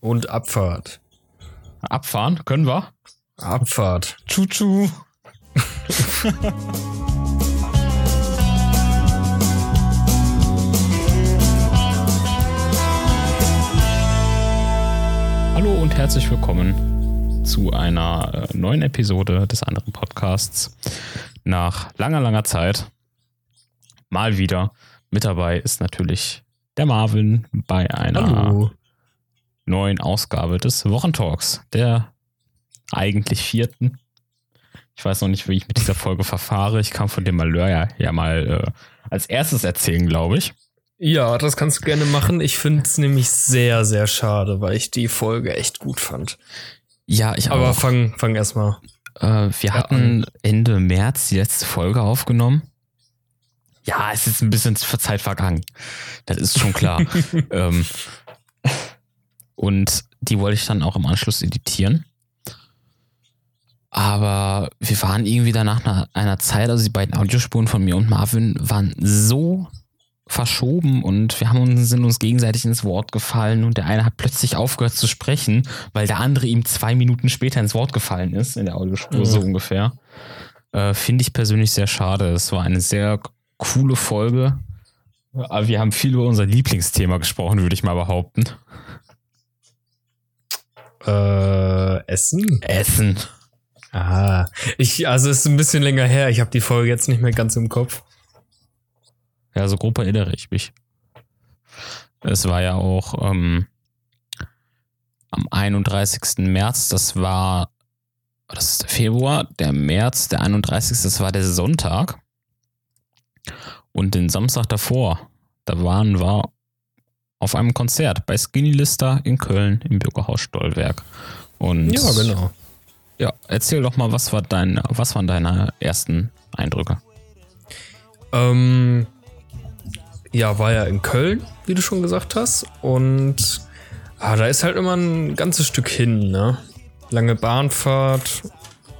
Und Abfahrt. Abfahren können wir? Abfahrt. Tschu-tschu. Hallo und herzlich willkommen zu einer äh, neuen Episode des anderen Podcasts. Nach langer, langer Zeit mal wieder mit dabei ist natürlich der Marvin bei einer Hallo. Neuen Ausgabe des Wochentalks, der eigentlich vierten. Ich weiß noch nicht, wie ich mit dieser Folge verfahre. Ich kann von dem Malheur ja, ja mal äh, als erstes erzählen, glaube ich. Ja, das kannst du gerne machen. Ich finde es nämlich sehr, sehr schade, weil ich die Folge echt gut fand. Ja, ich Aber auch. fang, fang erstmal. Äh, wir hatten Ende März die letzte Folge aufgenommen. Ja, es ist ein bisschen Zeit vergangen. Das ist schon klar. ähm, und die wollte ich dann auch im Anschluss editieren. Aber wir waren irgendwie danach nach einer Zeit, also die beiden Audiospuren von mir und Marvin waren so verschoben und wir haben uns, sind uns gegenseitig ins Wort gefallen und der eine hat plötzlich aufgehört zu sprechen, weil der andere ihm zwei Minuten später ins Wort gefallen ist, in der Audiospur Ja. so ungefähr. Äh, Finde ich persönlich sehr schade. Es war eine sehr coole Folge. Aber wir haben viel über unser Lieblingsthema gesprochen, würde ich mal behaupten. Äh, Essen? Essen. Ah, ich, also es ist ein bisschen länger her. Ich habe die Folge jetzt nicht mehr ganz im Kopf. Ja, so grob erinnere ich mich. Es war ja auch ähm, am 31. März, das war, das ist der Februar, der März, der 31. Das war der Sonntag. Und den Samstag davor, da waren wir auf einem Konzert bei Skinny Lister in Köln im Bürgerhaus Stollwerk. Und Ja, genau. Ja, erzähl doch mal, was war dein, was waren deine ersten Eindrücke? Ähm, ja, war ja in Köln, wie du schon gesagt hast. Und ah, da ist halt immer ein ganzes Stück hin, ne? Lange Bahnfahrt.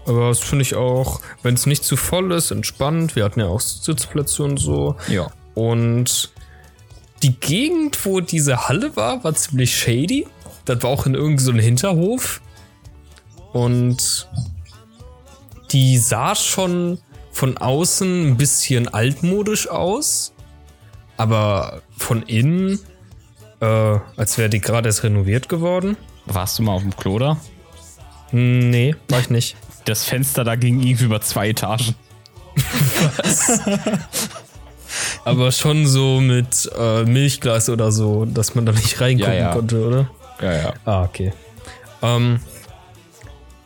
Aber das finde ich auch, wenn es nicht zu voll ist, entspannt. Wir hatten ja auch Sitzplätze und so. Ja. Und die Gegend, wo diese Halle war, war ziemlich shady. Das war auch in irgendeinem so Hinterhof. Und die sah schon von außen ein bisschen altmodisch aus. Aber von innen, äh, als wäre die gerade erst renoviert geworden. Warst du mal auf dem Klo da? Nee, war ich nicht. Das Fenster da ging irgendwie über zwei Etagen. Aber schon so mit äh, Milchglas oder so, dass man da nicht reingucken Ja, ja. konnte, oder? Ja, ja. Ah, okay. Ähm,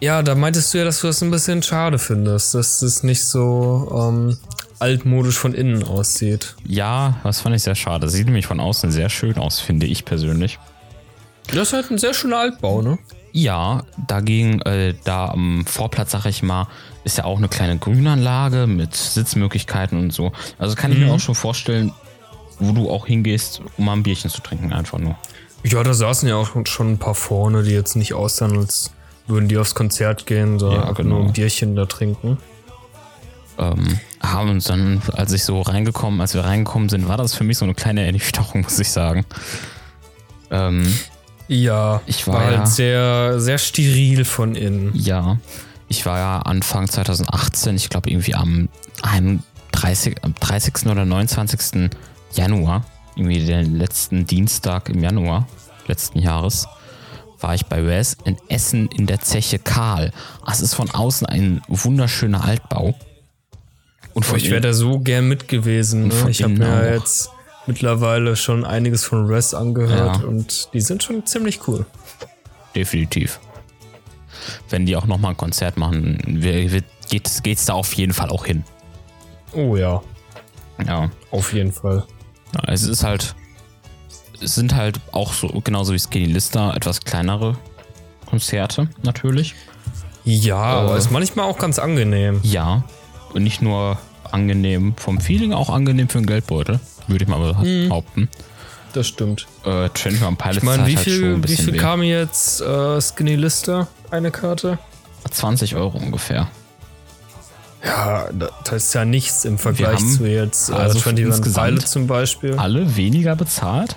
ja, da meintest du ja, dass du das ein bisschen schade findest, dass es nicht so ähm, altmodisch von innen aussieht. Ja, das fand ich sehr schade. Sieht nämlich von außen sehr schön aus, finde ich persönlich. Das ist halt ein sehr schöner Altbau, ne? Ja, dagegen, äh, da am Vorplatz, sag ich mal, ist ja auch eine kleine Grünanlage mit Sitzmöglichkeiten und so. Also kann ich mir Mhm. auch schon vorstellen, wo du auch hingehst, um mal ein Bierchen zu trinken, einfach nur. Ja, da saßen ja auch schon ein paar vorne, die jetzt nicht aussahen, als würden die aufs Konzert gehen, sondern Ja, genau. nur ein Bierchen da trinken. ähm, haben uns dann, als ich so reingekommen, als wir reingekommen sind, war das für mich so eine kleine Ernüchterung, muss ich sagen. Ähm, Ja, Ich war war ja- halt sehr, sehr steril von innen. ja, ich war ja Anfang 2018, ich glaube irgendwie am 31, am 30. oder 29. Januar, irgendwie den letzten Dienstag im Januar letzten Jahres, war ich bei Wes in Essen in der Zeche Karl. Es ist von außen ein wunderschöner Altbau. Und von Ich wäre da so gern mit gewesen. Ne? Ich habe mir auch. jetzt mittlerweile schon einiges von Res angehört Ja. und die sind schon ziemlich cool. Definitiv. Wenn die auch nochmal ein Konzert machen, geht geht's da auf jeden Fall auch hin. Oh ja, Ja. auf jeden Fall. ja es ist halt, es sind halt auch so, genauso wie Skinny Lister, etwas kleinere Konzerte, natürlich. Ja, aber Äh. ist manchmal auch ganz angenehm. Ja. Und nicht nur angenehm vom Feeling, auch angenehm für den Geldbeutel, würde ich mal behaupten. Das stimmt. Äh, Pilots Ich meine, wie halt viel, wie bisschen viel weh. kam jetzt äh, Skinny Lister? Eine Karte? 20 Euro ungefähr. Ja, das ist ja nichts im Vergleich zu jetzt äh, also 21 insgesamt Pilot zum Beispiel. Alle weniger bezahlt?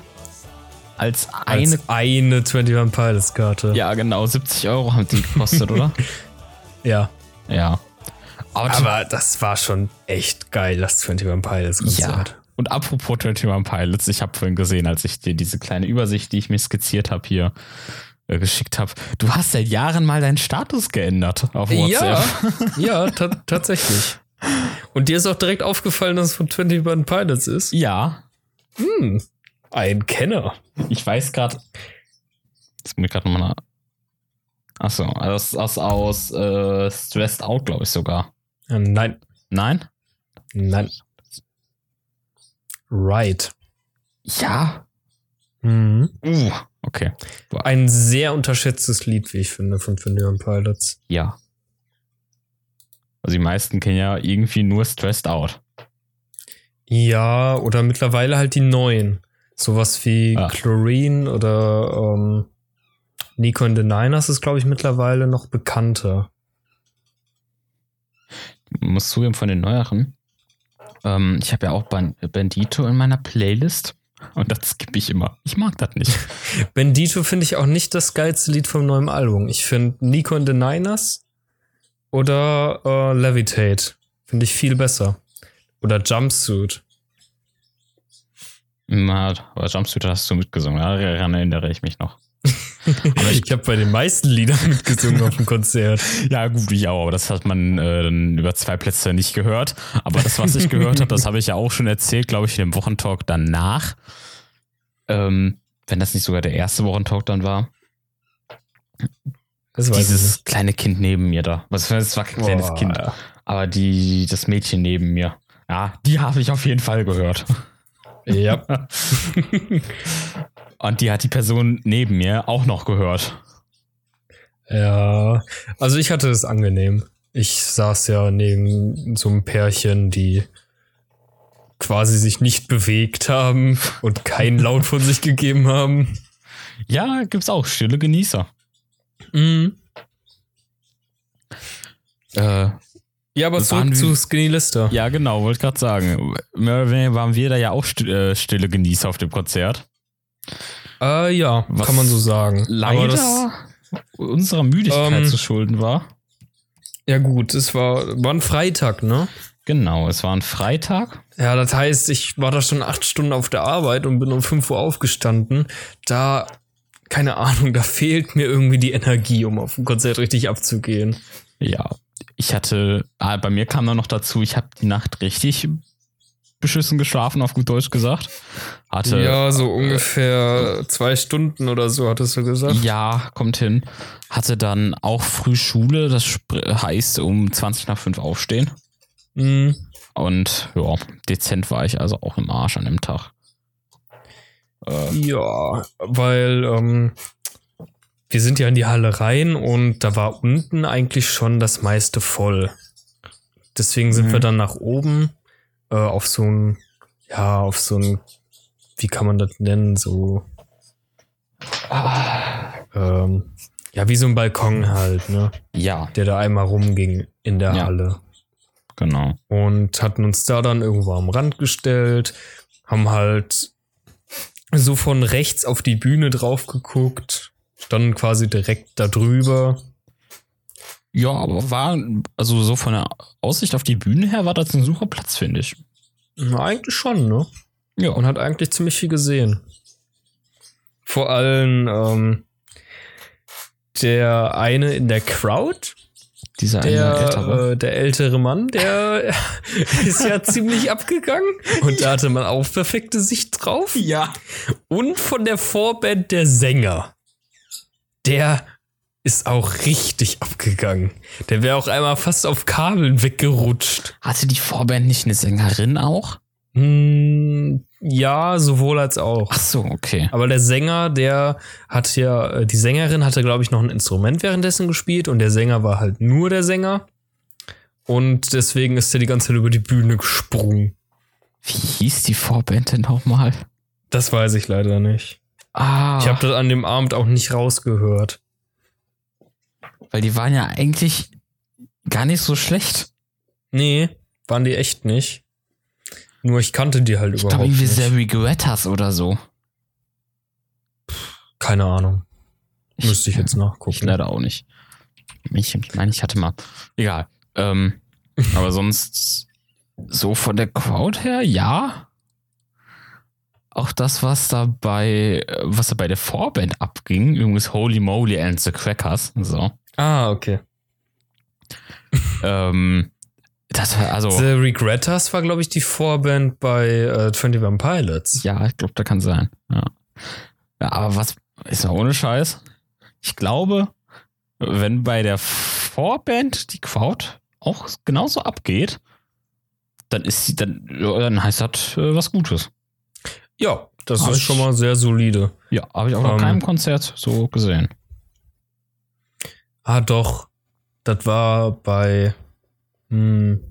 als eine. Als eine 21 Pilots Karte. Ja, genau, 70 Euro haben die gekostet, oder? Ja. Ja. Aber, Aber das war schon echt geil, das 21 Pilots ja. Konzert. Und apropos 21 Pilots, ich habe vorhin gesehen, als ich dir diese kleine Übersicht, die ich mir skizziert habe, hier äh, geschickt habe. Du hast seit Jahren mal deinen Status geändert auf WhatsApp. Ja, ja ta tatsächlich. Und dir ist auch direkt aufgefallen, dass es von 21 Pilots ist? Ja. Hm, ein Kenner. Ich weiß gerade. Muss ich gerade nochmal. Achso, das ist aus, aus äh, Stressed Out, glaube ich sogar. Ja, nein, Nein? nein. Right. Ja. Mhm. Uh, okay. Ein sehr unterschätztes Lied, wie ich finde, von 21 Pilots. Ja. Also die meisten kennen ja irgendwie nur Stressed Out. Ja, oder mittlerweile halt die neuen. Sowas wie Ah. Chlorine oder ähm, Nico and the Niners ist, glaube ich, mittlerweile noch bekannter. Muss zugeben von den neueren. Ähm, ich habe ja auch Ban Bandito in meiner Playlist. Und das skippe ich immer. Ich mag das nicht. Bendito finde ich auch nicht das geilste Lied vom neuen Album. Ich finde Nico and the Niners oder äh, Levitate finde ich viel besser. Oder Jumpsuit. Na, aber Jumpsuit hast du mitgesungen. Daran erinnere ich mich noch. Aber ich habe bei den meisten Liedern mitgesungen auf dem Konzert. Ja, gut, ich auch, aber das hat man äh, dann über zwei Plätze nicht gehört. Aber das, was ich gehört habe, das habe ich ja auch schon erzählt, glaube ich, in dem Wochentalk danach. Ähm, wenn das nicht sogar der erste Wochentalk dann war. Dieses kleine Kind neben mir da. Was für es war kein kleines Boah. Kind. Aber die, das Mädchen neben mir. Ja, die habe ich auf jeden Fall gehört. Ja. Und die hat die Person neben mir auch noch gehört. Ja, also ich hatte es angenehm. Ich saß ja neben so einem Pärchen, die quasi sich nicht bewegt haben und keinen Laut von sich gegeben haben. Ja, gibt's auch. Stille Genießer. Mhm. Äh, Ja, aber zurück zu Skinny Lister. Ja, genau, wollte gerade sagen. Mehr oder weniger waren wir da ja auch äh, stille Genießer auf dem Konzert. Äh, ja, Was kann man so sagen. Leider das, unserer Müdigkeit Ähm, zu schulden war. ja gut, es war, war ein Freitag, ne? Genau, es war ein Freitag. Ja, das heißt, ich war da schon acht Stunden auf der Arbeit und bin um 5 Uhr aufgestanden. Da, keine Ahnung, da fehlt mir irgendwie die Energie, um auf dem Konzert richtig abzugehen. Ja, ich hatte, ah, bei mir kam dann noch dazu, ich habe die Nacht richtig beschissen geschlafen, auf gut Deutsch gesagt. Hatte, Ja, so ungefähr zwei Stunden oder so, hattest du gesagt. ja, kommt hin. Hatte dann auch früh Schule, das heißt um 20 nach 5 aufstehen. Mhm. Und ja, dezent war ich also auch im Arsch an dem Tag. Äh, Ja, weil ähm, wir sind ja in die Halle rein und da war unten eigentlich schon das meiste voll. Deswegen sind Mhm. wir dann nach oben äh, auf so ein, ja, auf so ein, wie kann man das nennen, so, ähm, ja, wie so ein Balkon halt, ne, ja, der da einmal rumging in der Ja. Halle. genau. und hatten uns da dann irgendwo am Rand gestellt, haben halt so von rechts auf die Bühne drauf geguckt, standen quasi direkt da drüber. Ja, aber war, also so von der Aussicht auf die Bühne her war das ein super Platz, finde ich. Na, eigentlich schon, ne? Ja. Und hat eigentlich ziemlich viel gesehen. Vor allem ähm, der eine in der Crowd, Dieser eine der, ältere. äh, der ältere Mann, der ist ja ziemlich abgegangen. Und da hatte man auch perfekte Sicht drauf. ja. Und von der Vorband der Sänger. Der ist auch richtig abgegangen. Der wäre auch einmal fast auf Kabeln weggerutscht. Hatte die Vorband nicht eine Sängerin auch? Hm, ja, sowohl als auch. Ach so, okay. Aber der Sänger, der hat ja, äh, die Sängerin hatte, glaube ich, noch ein Instrument währenddessen gespielt und der Sänger war halt nur der Sänger. Und deswegen ist er die ganze Zeit über die Bühne gesprungen. Wie hieß die Vorband denn nochmal? Das weiß ich leider nicht. Ah, Ich habe das an dem Abend auch nicht rausgehört. Weil die waren ja eigentlich gar nicht so schlecht. Nee, waren die echt nicht. Nur ich kannte die halt Ich überhaupt glaube irgendwie nicht. The Regrettas oder so. Keine Ahnung. Müsste ich jetzt Ich nachgucken. leider auch nicht. Ich, ich meine, ich hatte mal. Egal. Ähm, aber sonst so von der Crowd her, ja. Auch das, was da bei, äh, was da bei der Vorband abging, übrigens Holy Moly and the Crackers, so. Ah, okay. Ähm, das war also, The Regretters war, glaube ich, die Vorband bei äh, 21 Pilots. ja, ich glaube, da kann sein. Ja. ja, aber was ist mal ohne Scheiß? Ich glaube, wenn bei der Vorband die Crowd auch genauso abgeht, dann ist sie, dann, ja, dann heißt das äh, was Gutes. Ja, das Hab ist ich- schon mal sehr solide. Ja, habe ich auch noch Ähm, keinem Konzert so gesehen. Ah, doch. Das war bei. Hm,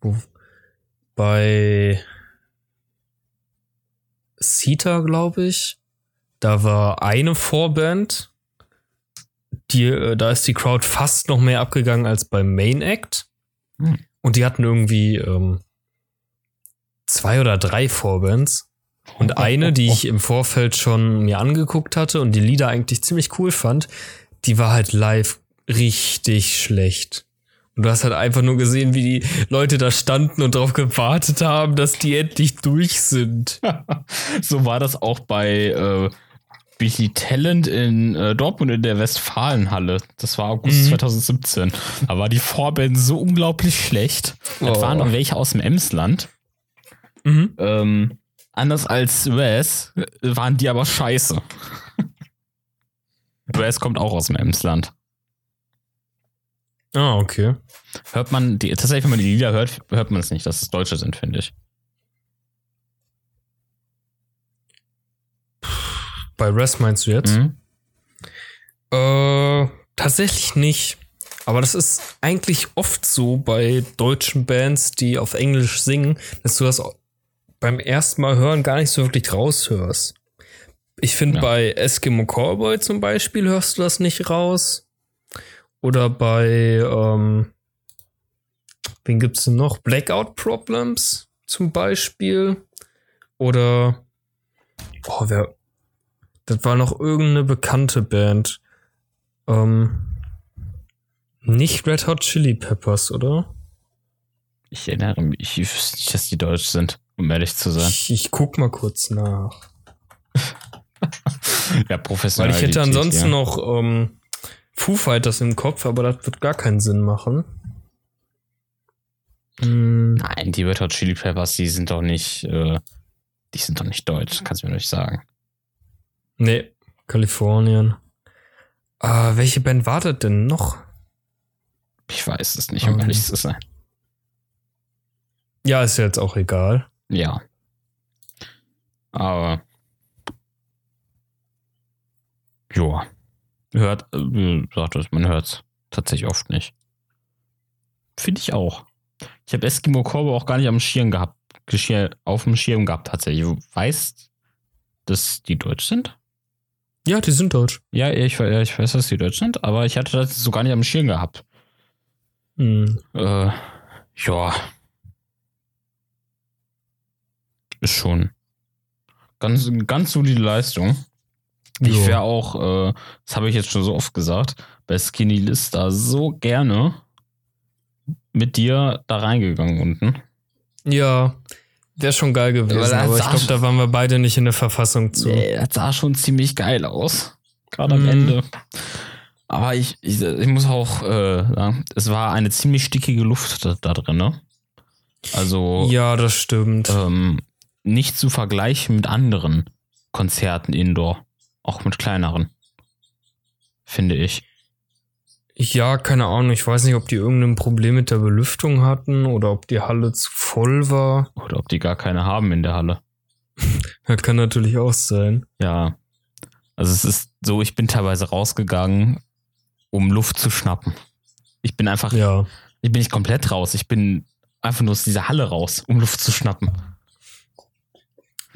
wo, bei. Sita, glaube ich. Da war eine Vorband. Die, äh, da ist die Crowd fast noch mehr abgegangen als beim Main Act. Hm. Und die hatten irgendwie ähm, zwei oder drei Vorbands. Und eine, die ich im Vorfeld schon mir angeguckt hatte und die Lieder eigentlich ziemlich cool fand, die war halt live richtig schlecht. Und du hast halt einfach nur gesehen, wie die Leute da standen und darauf gewartet haben, dass die endlich durch sind. so war das auch bei äh, Billy Talent in äh, Dortmund in der Westfalenhalle. Das war August Mhm. 2017. Da war die Vorband so unglaublich schlecht. Das Oh. waren noch welche aus dem Emsland. Mhm. Ähm, anders als Wes äh, waren die aber scheiße. Wes kommt auch aus dem Emsland. Ah, okay. Hört man, die, tatsächlich, wenn man die Lieder hört, hört man es nicht, dass es Deutsche sind, finde ich. Bei Res meinst du jetzt? Mhm. Äh, tatsächlich nicht. Aber das ist eigentlich oft so bei deutschen Bands, die auf Englisch singen, dass du das beim ersten Mal hören gar nicht so wirklich raushörst. Ich finde, Ja. bei Eskimo Cowboy zum Beispiel hörst du das nicht raus. Oder bei, ähm, wen gibt's denn noch? Blackout Problems zum Beispiel. Oder, oh, wer, das war noch irgendeine bekannte Band. Ähm, nicht Red Hot Chili Peppers, oder? Ich erinnere mich, ich wüsste nicht, dass die deutsch sind, um ehrlich zu sein. Ich, ich guck mal kurz nach. Ja, professionell. Weil ich hätte ansonsten noch ähm, Foo Fighters im Kopf, aber das wird gar keinen Sinn machen. Hm, Nein, die Red Hot Chili Peppers, die sind doch nicht, äh, die sind doch nicht deutsch, kannst du mir nicht sagen. nee, Kalifornien. Ah, welche Band war das denn noch? Ich weiß es nicht, um Ähm. ehrlich zu sein. Ja, ist ja jetzt auch egal. Ja. Aber. Joa. Hört, äh, sagt es, man hört es tatsächlich oft nicht. Finde ich auch. Ich habe Eskimo Cowboy auch gar nicht am Schirm gehabt, Geschirr, auf dem Schirm gehabt tatsächlich. Du weißt, dass die deutsch sind? Ja, die sind deutsch. Ja, ich, ich weiß, dass die deutsch sind, aber ich hatte das so gar nicht am Schirm gehabt. Hm. Äh, ja. Ist schon ganz, ganz solide Leistung. Ich wäre auch, äh, das habe ich jetzt schon so oft gesagt, bei Skinny Lister so gerne mit dir da reingegangen unten. Ja, wäre schon geil gewesen, Aber das aber ich glaube, da waren wir beide nicht in der Verfassung zu. Nee, das sah schon ziemlich geil aus. Gerade am Mhm. Ende. Aber ich, ich, ich muss auch äh, sagen, es war eine ziemlich stickige Luft da, da drin, ne? Also Ja, das stimmt. ähm, nicht zu vergleichen mit anderen Konzerten indoor. Auch mit kleineren. Finde ich. Ja, keine Ahnung. Ich weiß nicht, ob die irgendein Problem mit der Belüftung hatten oder ob die Halle zu voll war. Oder ob die gar keine haben in der Halle. Das kann natürlich auch sein. Ja. Also es ist so, ich bin teilweise rausgegangen, um Luft zu schnappen. Ich bin einfach, Ja. ich bin nicht komplett raus. Ich bin einfach nur aus dieser Halle raus, um Luft zu schnappen.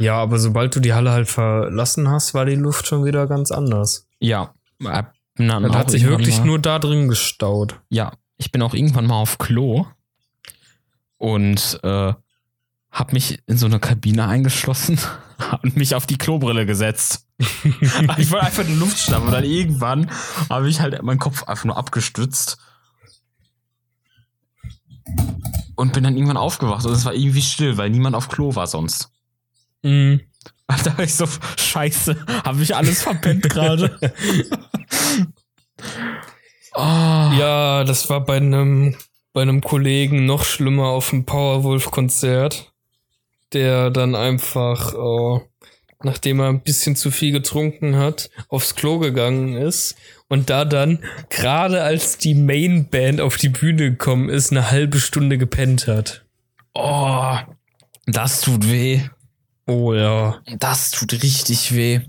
Ja, aber sobald du die Halle halt verlassen hast, war die Luft schon wieder ganz anders. Ja. Dann Das hat sich wirklich mal, nur da drin gestaut. Ja, ich bin auch irgendwann mal auf Klo und äh, hab mich in so eine Kabine eingeschlossen und mich auf die Klobrille gesetzt. ich wollte einfach in die Luft schnappen und dann irgendwann habe ich halt meinen Kopf einfach nur abgestützt. Und bin dann irgendwann aufgewacht und es war irgendwie still, weil niemand auf Klo war sonst. Mhm. Da war ich so, scheiße, habe ich alles verpennt gerade. oh. Ja, das war bei einem, bei einem Kollegen noch schlimmer auf dem Powerwolf-Konzert, der dann einfach, äh, nachdem er ein bisschen zu viel getrunken hat, aufs Klo gegangen ist und da dann, gerade als die Mainband auf die Bühne gekommen ist, eine halbe Stunde gepennt hat. Oh, das tut weh. Oh ja. Das tut richtig weh.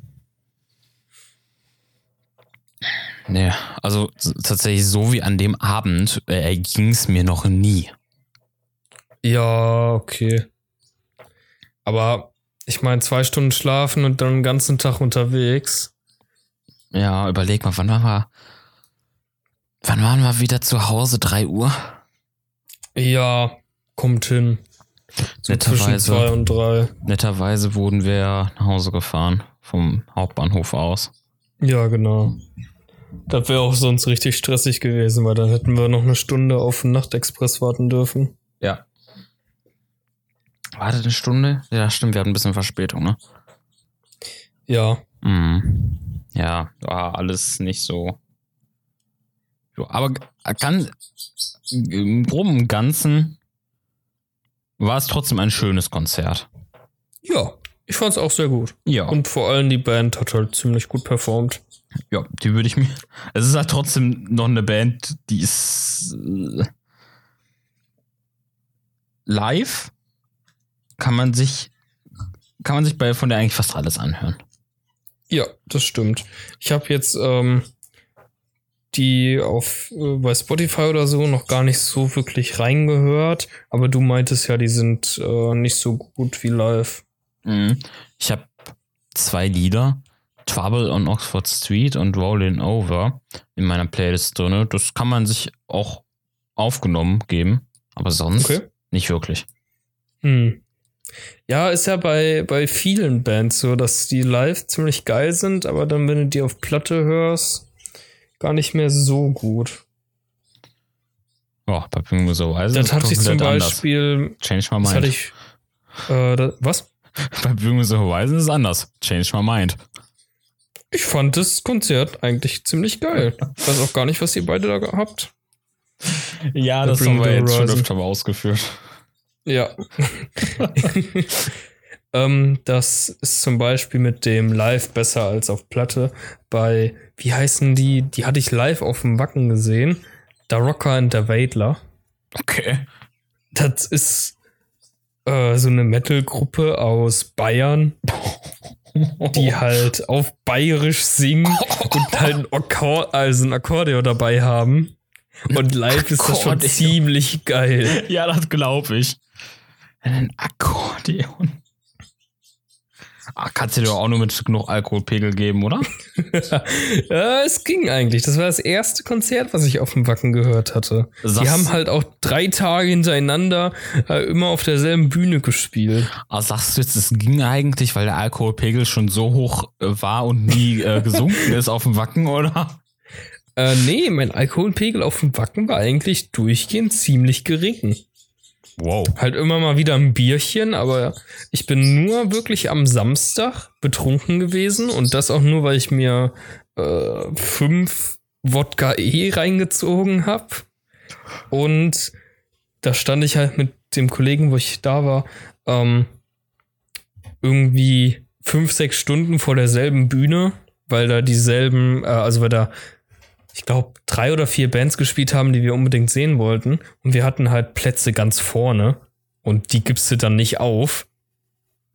Nee, also tatsächlich so wie an dem Abend äh, ging es mir noch nie. Ja, okay. Aber ich meine, zwei Stunden schlafen und dann den ganzen Tag unterwegs. Ja, überleg mal, wann waren wir? Wann waren wir wieder zu Hause? Drei Uhr? Ja, kommt hin. So zwischen zwei und drei. Netterweise wurden wir nach Hause gefahren vom Hauptbahnhof aus. Ja, genau. Das wäre auch sonst richtig stressig gewesen, weil dann hätten wir noch eine Stunde auf den Nachtexpress warten dürfen. Ja. Warte eine Stunde? Ja, stimmt, wir hatten ein bisschen Verspätung, ne? Ja. Mhm. Ja, war alles nicht so. Aber ganz im Groben und Ganzen war es trotzdem ein schönes Konzert. Ja, ich fand es auch sehr gut. Ja. Und vor allem die Band hat halt ziemlich gut performt. Ja, die würde ich mir. Es ist halt trotzdem noch eine Band, die ist äh, live. Kann man sich, kann man sich bei von der eigentlich fast alles anhören. Ja, das stimmt. Ich habe jetzt ähm, die auf äh, bei Spotify oder so noch gar nicht so wirklich reingehört, aber du meintest ja, die sind äh, nicht so gut wie live. Mhm. Ich habe zwei Lieder, Trouble on Oxford Street und Rollin' Over in meiner Playlist drin. Das kann man sich auch aufgenommen geben, aber sonst okay. nicht wirklich. Hm. Ja, ist ja bei, bei vielen Bands so, dass die live ziemlich geil sind, aber dann, wenn du die auf Platte hörst, gar nicht mehr so gut. Ja, bei Bring so Horizon. Das hatte ich zum Beispiel. Anders. Change my mind. Das hatte ich. Äh, das, was? Bei Bring so Horizon ist es anders. Change my mind. Ich fand das Konzert eigentlich ziemlich geil. Ich weiß auch gar nicht, was ihr beide da habt. Ja, das haben wir jetzt schon öfter mal ausgeführt. Ja. ähm, das ist zum Beispiel mit dem Live besser als auf Platte. Bei, wie heißen die? Die hatte ich live auf dem Wacken gesehen. Der Rocker and der Wadler. Okay. Das ist äh, so eine Metal-Gruppe aus Bayern, die halt auf Bayerisch singen und halt ein, Akkord, also ein Akkordeon dabei haben. Und live ist das schon ziemlich geil. Ja, das glaube ich. Ein Akkordeon. Ah, kannst du dir auch nur mit genug Alkoholpegel geben, oder? ja, es ging eigentlich. Das war das erste Konzert, was ich auf dem Wacken gehört hatte. Sagst die haben halt auch drei Tage hintereinander äh, immer auf derselben Bühne gespielt. Ah, sagst du jetzt, es ging eigentlich, weil der Alkoholpegel schon so hoch äh, war und nie äh, gesunken ist auf dem Wacken, oder? Äh, nee, mein Alkoholpegel auf dem Wacken war eigentlich durchgehend ziemlich gering. Wow. Halt immer mal wieder ein Bierchen, aber ich bin nur wirklich am Samstag betrunken gewesen und das auch nur, weil ich mir äh, fünf Wodka E reingezogen habe. Und da stand ich halt mit dem Kollegen, wo ich da war, ähm, irgendwie fünf, sechs Stunden vor derselben Bühne, weil da dieselben, äh, also weil da ich glaube, drei oder vier Bands gespielt haben, die wir unbedingt sehen wollten. Und wir hatten halt Plätze ganz vorne. Und die gibst du dann nicht auf.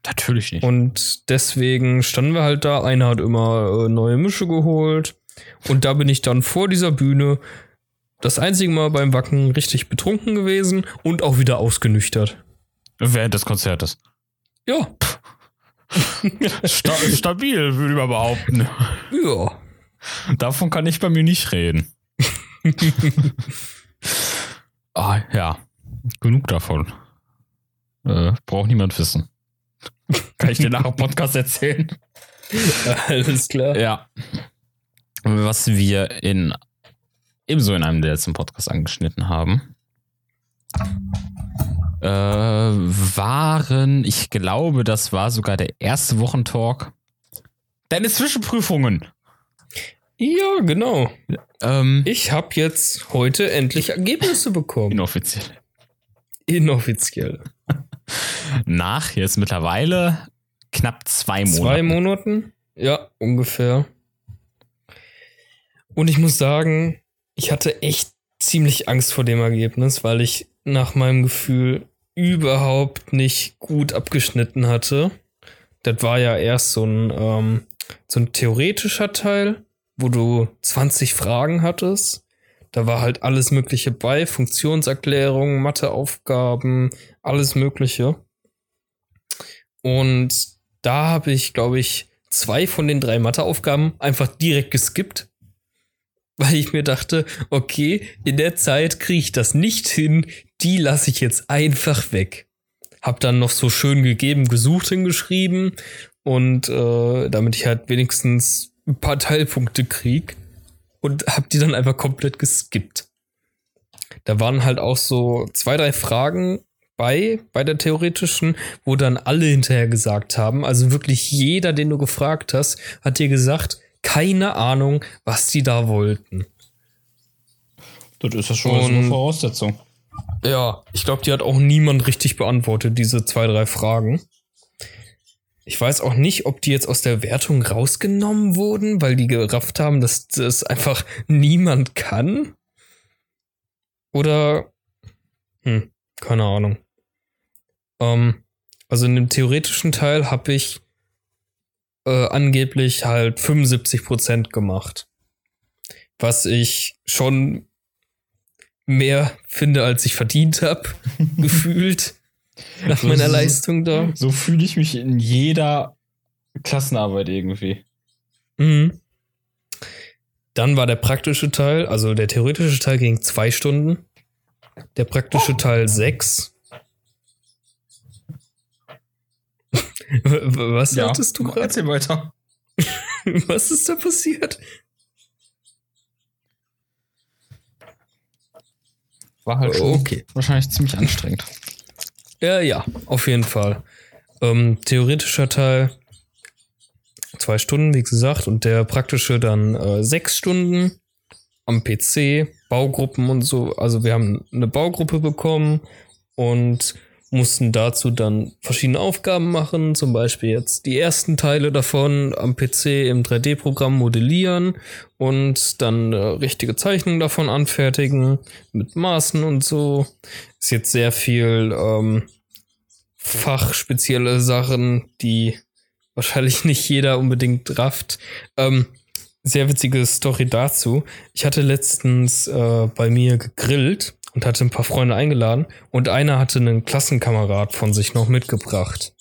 Natürlich nicht. Und deswegen standen wir halt da. Einer hat immer äh, neue Mische geholt. Und da bin ich dann vor dieser Bühne das einzige Mal beim Wacken richtig betrunken gewesen und auch wieder ausgenüchtert. Während des Konzertes. Ja. Sta stabil, würde ich mal behaupten. Ja. Davon kann ich bei mir nicht reden. ah, ja, genug davon. Äh, braucht niemand wissen. Kann ich dir nach dem Podcast erzählen? Alles klar. Ja. Was wir in ebenso in einem der letzten Podcasts angeschnitten haben, äh, waren, ich glaube, das war sogar der erste Wochentalk. Deine Zwischenprüfungen. Ja, genau. Ähm, Ich habe jetzt heute endlich Ergebnisse bekommen. inoffiziell. Inoffiziell. Nach jetzt mittlerweile knapp zwei Monate. Zwei Monaten? Ja, ungefähr. Und ich muss sagen, ich hatte echt ziemlich Angst vor dem Ergebnis, weil ich nach meinem Gefühl überhaupt nicht gut abgeschnitten hatte. Das war ja erst so ein, ähm, so ein theoretischer Teil, wo du 20 Fragen hattest. Da war halt alles Mögliche bei, Funktionserklärungen, Matheaufgaben, alles Mögliche. Und da habe ich, glaube ich, zwei von den drei Matheaufgaben einfach direkt geskippt, weil ich mir dachte, okay, in der Zeit kriege ich das nicht hin, die lasse ich jetzt einfach weg. Hab dann noch so schön gegeben, gesucht hingeschrieben und äh, damit ich halt wenigstens ein paar Teilpunkte krieg und hab die dann einfach komplett geskippt. Da waren halt auch so zwei, drei Fragen bei, bei der theoretischen, wo dann alle hinterher gesagt haben, also wirklich jeder, den du gefragt hast, hat dir gesagt, keine Ahnung, was die da wollten. Das ist ja schon mal so eine Voraussetzung. Ja, ich glaube, die hat auch niemand richtig beantwortet, diese zwei, drei Fragen. Ich weiß auch nicht, ob die jetzt aus der Wertung rausgenommen wurden, weil die gerafft haben, dass das einfach niemand kann. Oder, hm, keine Ahnung. Ähm, also in dem theoretischen Teil habe ich äh, angeblich halt 75% gemacht. Was ich schon mehr finde, als ich verdient habe, gefühlt. Nach So meiner. Leistung da. So fühle ich mich in jeder Klassenarbeit irgendwie. Mhm. Dann war der praktische Teil, also der theoretische Teil ging zwei Stunden. Der praktische Teil sechs. Was sagtest du gerade? Erzähl weiter. Was ist da passiert? War halt Okay. wahrscheinlich ziemlich anstrengend. Ja, ja, auf jeden Fall. Ähm, theoretischer Teil zwei Stunden, wie gesagt, und der praktische dann äh, sechs Stunden am PC, Baugruppen und so. Also wir haben eine Baugruppe bekommen und mussten dazu dann verschiedene Aufgaben machen, zum Beispiel jetzt die ersten Teile davon am PC im 3D-Programm modellieren und dann äh, richtige Zeichnungen davon anfertigen mit Maßen und so. Ist jetzt sehr viel ähm, fachspezielle Sachen, die wahrscheinlich nicht jeder unbedingt rafft. Ähm, sehr witzige Story dazu. Ich hatte letztens äh, bei mir gegrillt und hatte ein paar Freunde eingeladen und einer hatte einen Klassenkamerad von sich noch mitgebracht.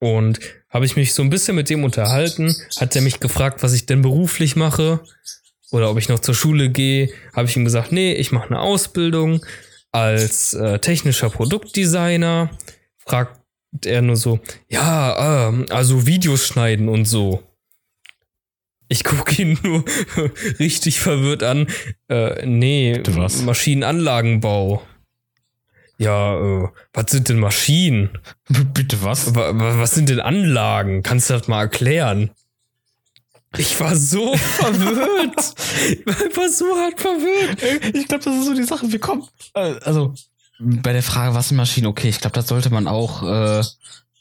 Und habe ich mich so ein bisschen mit dem unterhalten, hat er mich gefragt, was ich denn beruflich mache oder ob ich noch zur Schule gehe. Habe ich ihm gesagt, nee, ich mache eine Ausbildung als äh, technischer Produktdesigner. Fragt er nur so, ja, ähm, also Videos schneiden und so. Ich gucke ihn nur richtig verwirrt an. Äh, nee, was? Maschinenanlagenbau. Ja, äh, was sind denn Maschinen? Bitte was? Wa- wa- Was sind denn Anlagen? Kannst du das mal erklären? Ich war so verwirrt. Ich war so hart verwirrt. Ich glaube, das ist so die Sache. Wir kommen. Äh, also, bei der Frage, was sind Maschinen, okay, ich glaube, das sollte man auch äh,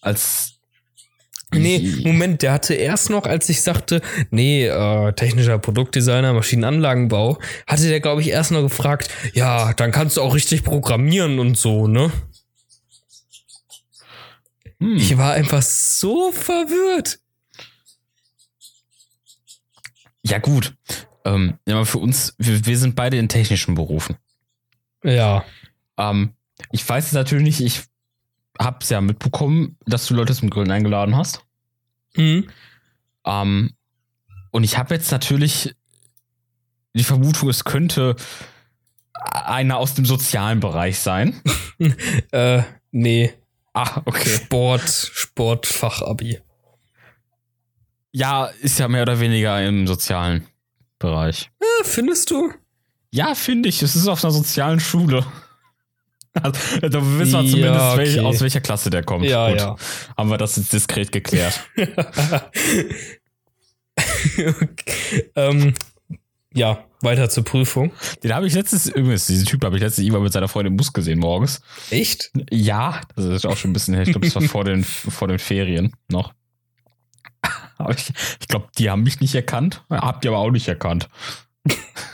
als. Nee, Moment, der hatte erst noch, als ich sagte, nee, äh, technischer Produktdesigner, Maschinenanlagenbau, hatte der, glaube ich, erst noch gefragt, ja, dann kannst du auch richtig programmieren und so, ne? Hm, Ich war einfach so verwirrt. ja, gut. Ähm, ja, aber für uns, wir, wir sind beide in technischen Berufen. Ja. Ähm, ich weiß es natürlich nicht, ich hab's ja mitbekommen, dass du Leute zum Grillen eingeladen hast. Hm. Ähm, und ich habe jetzt natürlich die Vermutung, es könnte einer aus dem sozialen Bereich sein. Äh, nee. Ah, okay. Sport, Sportfachabi. Ja, ist ja mehr oder weniger im sozialen Bereich. Ja, findest du? Ja, finde ich. Es ist auf einer sozialen Schule. Also, da wissen wir Ja, zumindest, welch, okay. aus welcher Klasse der kommt. Ja, Gut, ja. Haben wir das jetzt diskret geklärt. okay. ähm, ja, weiter zur Prüfung. Den habe ich letztes, übrigens, diesen Typ habe ich letztes Mal mit seiner Freundin im Bus gesehen morgens. Echt? Ja, das ist auch schon ein bisschen her. Ich glaube, das war vor den, vor den Ferien noch. Aber ich, ich glaube, die haben mich nicht erkannt. Habt ihr aber auch nicht erkannt.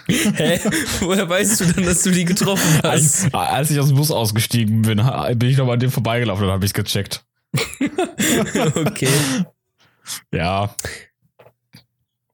Hä? Woher weißt du denn, dass du die getroffen hast? Als, als ich aus dem Bus ausgestiegen bin, bin ich noch mal an dem vorbeigelaufen und habe ich gecheckt. okay. Ja.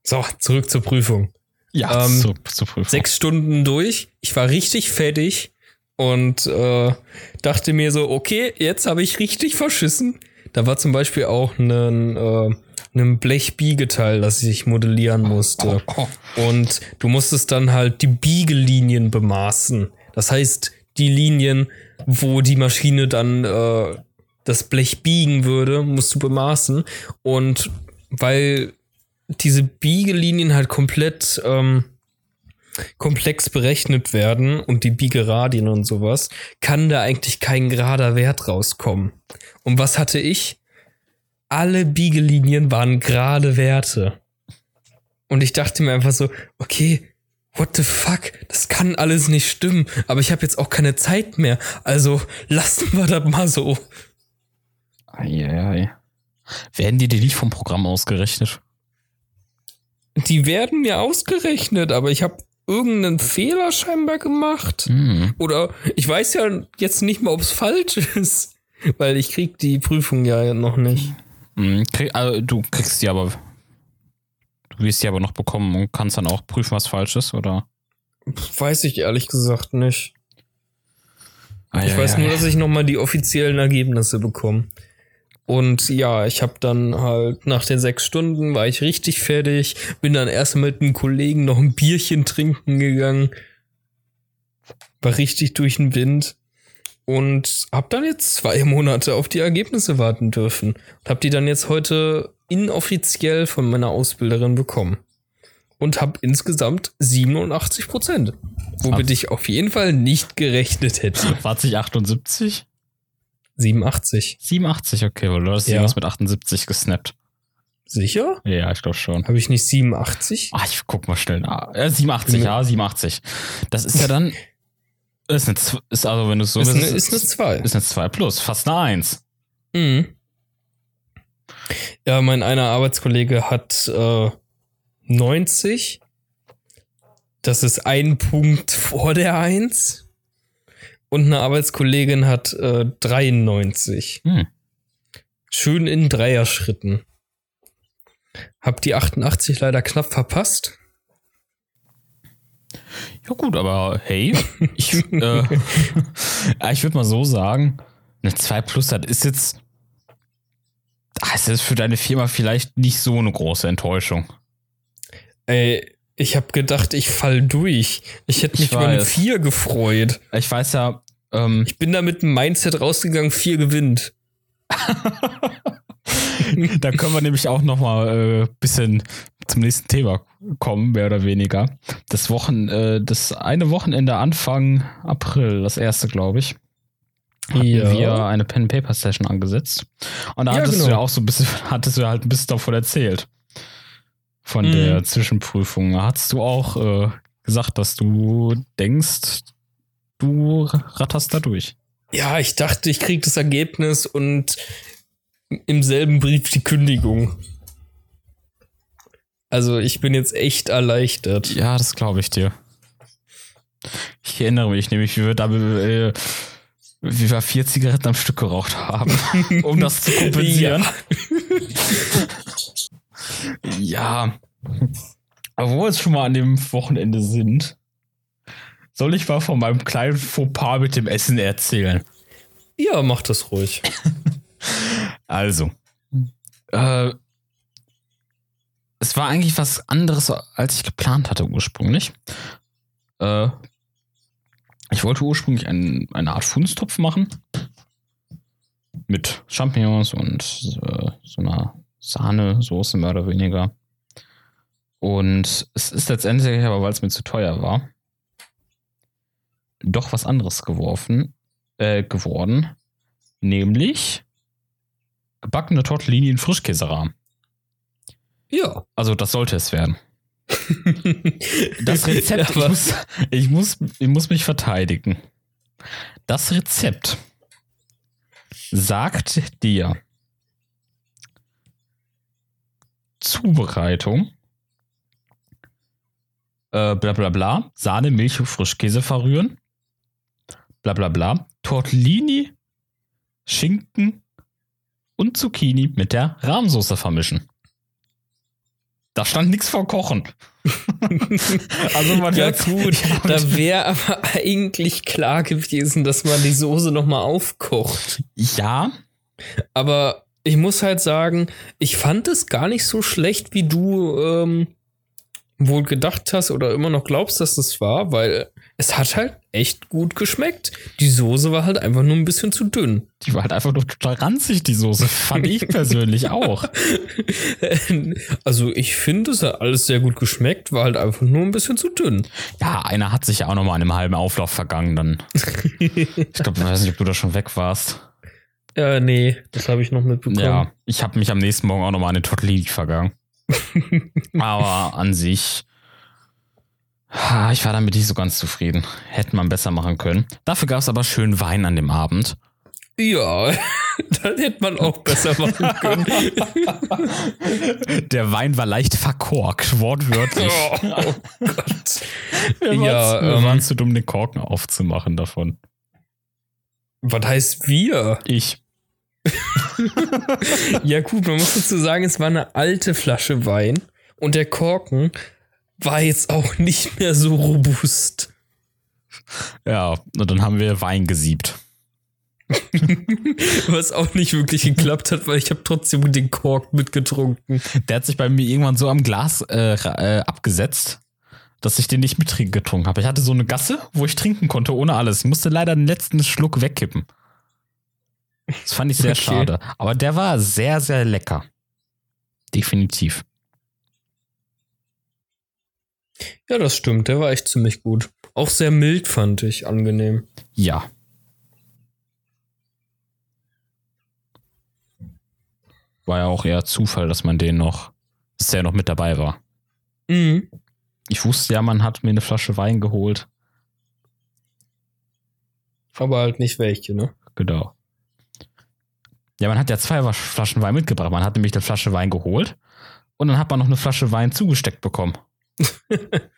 So, zurück zur Prüfung. Ja, Ähm, zu, zu Prüfung. Sechs Stunden durch. Ich war richtig fertig und äh, dachte mir so, okay, jetzt habe ich richtig verschissen. Da war zum Beispiel auch ein, äh, ein Blechbiegeteil, das ich modellieren musste. Und du musstest dann halt die Biegelinien bemaßen. Das heißt, die Linien, wo die Maschine dann äh, das Blech biegen würde, musst du bemaßen. Und weil diese Biegelinien halt komplett ähm, komplex berechnet werden und die Biegeradien und sowas, kann da eigentlich kein gerader Wert rauskommen. Und was hatte ich? Alle Biegelinien waren gerade Werte. Und ich dachte mir einfach so, okay, what the fuck, das kann alles nicht stimmen, aber ich habe jetzt auch keine Zeit mehr, also lassen wir das mal so. Eieiei. Werden die dir nicht vom Programm ausgerechnet? Die werden mir ausgerechnet, aber ich habe irgendeinen Fehler scheinbar gemacht. Hm. Oder ich weiß ja jetzt nicht mal, ob es falsch ist, weil ich krieg die Prüfung ja noch nicht. Hm, krieg, also, du kriegst die aber. Du wirst die aber noch bekommen und kannst dann auch prüfen, was falsch ist, oder? Weiß ich ehrlich gesagt nicht. Ich weiß nur, dass ich noch mal die offiziellen Ergebnisse bekomme. Und ja, ich habe dann halt nach den sechs Stunden war ich richtig fertig, bin dann erst mit einem Kollegen noch ein Bierchen trinken gegangen, war richtig durch den Wind und habe dann jetzt zwei Monate auf die Ergebnisse warten dürfen und habe die dann jetzt heute inoffiziell von meiner Ausbilderin bekommen und habe insgesamt 87 Prozent, womit ich auf jeden Fall nicht gerechnet hätte. War es nicht 78? 87. 87, okay, weil du hast Ja. irgendwas mit 78 gesnappt. Sicher? Ja, ich glaube schon. Habe ich nicht 87? Ah, ich guck mal schnell nach. Ja, 87, Bin mir- ja, 87. Das ist ja dann. Ist, eine, ist also, wenn du es so ist, eine, willst, ist eine 2. ist eine 2 plus, fast eine 1. Mhm. Ja, mein einer Arbeitskollege hat äh, 90. Das ist ein Punkt vor der 1. Und eine Arbeitskollegin hat äh, 93. Hm. Schön in Dreierschritten. Hab die 88 leider knapp verpasst. Ja, gut, aber hey, ich, äh, ich würde mal so sagen, eine 2 plus, das ist jetzt. Das ist für deine Firma vielleicht nicht so eine große Enttäuschung. Ey, ich hab gedacht, ich fall durch. Ich hätte Ich mich über eine weiß. 4 gefreut. Ich weiß ja, ähm, Ich bin da mit einem Mindset rausgegangen, 4 gewinnt. da können wir nämlich auch noch mal äh, bisschen zum nächsten Thema kommen, mehr oder weniger. Das Wochen, äh, das eine Wochenende Anfang April, das erste, glaube ich, hatten Ja. wir eine Pen Paper Session angesetzt. Und da Ja, hattest du genau. ja auch so ein bisschen, hattest du halt ein bisschen davon erzählt. Von Mhm. der Zwischenprüfung. Hattest du auch äh, gesagt, dass du denkst, du ratterst da durch. Ja, ich dachte, ich krieg das Ergebnis und im selben Brief die Kündigung. Also ich bin jetzt echt erleichtert. Ja, das glaube ich dir. Ich erinnere mich nämlich, wie wir da äh, wie wir vier Zigaretten am Stück geraucht haben, um das zu kompensieren. Ja. Aber wo wir jetzt schon mal an dem Wochenende sind, soll ich mal von meinem kleinen Fauxpas mit dem Essen erzählen. Ja, mach das ruhig. Also, äh, es war eigentlich was anderes, als ich geplant hatte ursprünglich. Äh, ich wollte ursprünglich ein, eine Art Funstopf machen. Mit Champignons und äh, so einer Sahnesoße mehr oder weniger. Und es ist letztendlich aber, weil es mir zu teuer war, doch was anderes geworfen, äh, geworden. Nämlich gebackene Tortellini in Frischkäserahmen. Ja. Also das sollte es werden. Das Rezept, ich muss, ich, muss, ich muss mich verteidigen. Das Rezept sagt dir Zubereitung, äh, bla bla bla, Sahne, Milch und Frischkäse verrühren, bla bla bla, Tortellini, Schinken und Zucchini mit der Rahmsoße vermischen. Da stand nichts vor Kochen. also man Ja, hört- gut. Ja, Da wäre aber eigentlich klar gewesen, dass man die Soße nochmal aufkocht. ja, Aber ich muss halt sagen, ich fand es gar nicht so schlecht, wie du ähm, wohl gedacht hast oder immer noch glaubst, dass das war, weil es hat halt echt gut geschmeckt. Die Soße war halt einfach nur ein bisschen zu dünn. die war halt einfach nur total ranzig, die Soße. Fand ich persönlich auch. Also ich finde, es hat alles sehr gut geschmeckt, war halt einfach nur ein bisschen zu dünn. Ja, einer hat sich ja auch noch mal an einem halben Auflauf vergangen dann. Ich glaube, ich weiß nicht, ob du da schon weg warst. Ja, nee, das habe ich noch mitbekommen. Ja, ich habe mich am nächsten Morgen auch noch mal an den Tortellini vergangen. Aber an sich, ich war damit nicht so ganz zufrieden. Hätte man besser machen können. Dafür gab es aber schön Wein an dem Abend. Ja, das hätte man auch besser machen können. Der Wein war leicht verkorkt, wortwörtlich. oh Gott. Wir Ja, waren, ähm, waren zu dumm, den Korken aufzumachen davon. Was heißt wir? Ich. Ja, gut, man muss dazu sagen, es war eine alte Flasche Wein und der Korken war jetzt auch nicht mehr so robust. Ja, und dann haben wir Wein gesiebt. Was auch nicht wirklich geklappt hat, weil ich habe trotzdem den Kork mitgetrunken. Der hat sich bei mir irgendwann so am Glas äh, äh, abgesetzt, dass ich den nicht mit getrunken habe. Ich hatte so eine Gasse, wo ich trinken konnte ohne alles. Ich musste leider den letzten Schluck wegkippen. Das fand ich sehr Okay. schade. Aber der war sehr, sehr lecker. Definitiv. Ja, das stimmt, der war echt ziemlich gut. Auch sehr mild fand ich, angenehm. Ja. War ja auch eher Zufall, dass man den noch, dass der noch mit dabei war. Mhm. Ich wusste ja, man hat mir eine Flasche Wein geholt. Aber halt nicht welche, ne? Genau. Ja, man hat ja zwei Flaschen Wein mitgebracht. Man hat nämlich eine Flasche Wein geholt und dann hat man noch eine Flasche Wein zugesteckt bekommen.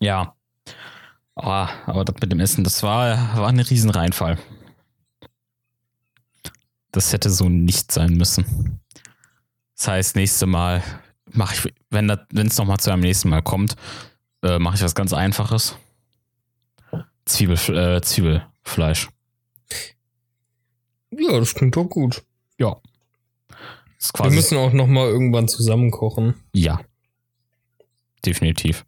ja. Ah, aber das mit dem Essen, das war, war ein Riesenreinfall. Das hätte so nicht sein müssen. Das heißt, nächste Mal mache ich, wenn es nochmal zu einem nächsten Mal kommt, äh, mache ich was ganz Einfaches. Zwiebel, äh, Zwiebelfleisch. Ja, das klingt doch gut. Ist Wir müssen auch noch mal irgendwann zusammen kochen. ja. Definitiv.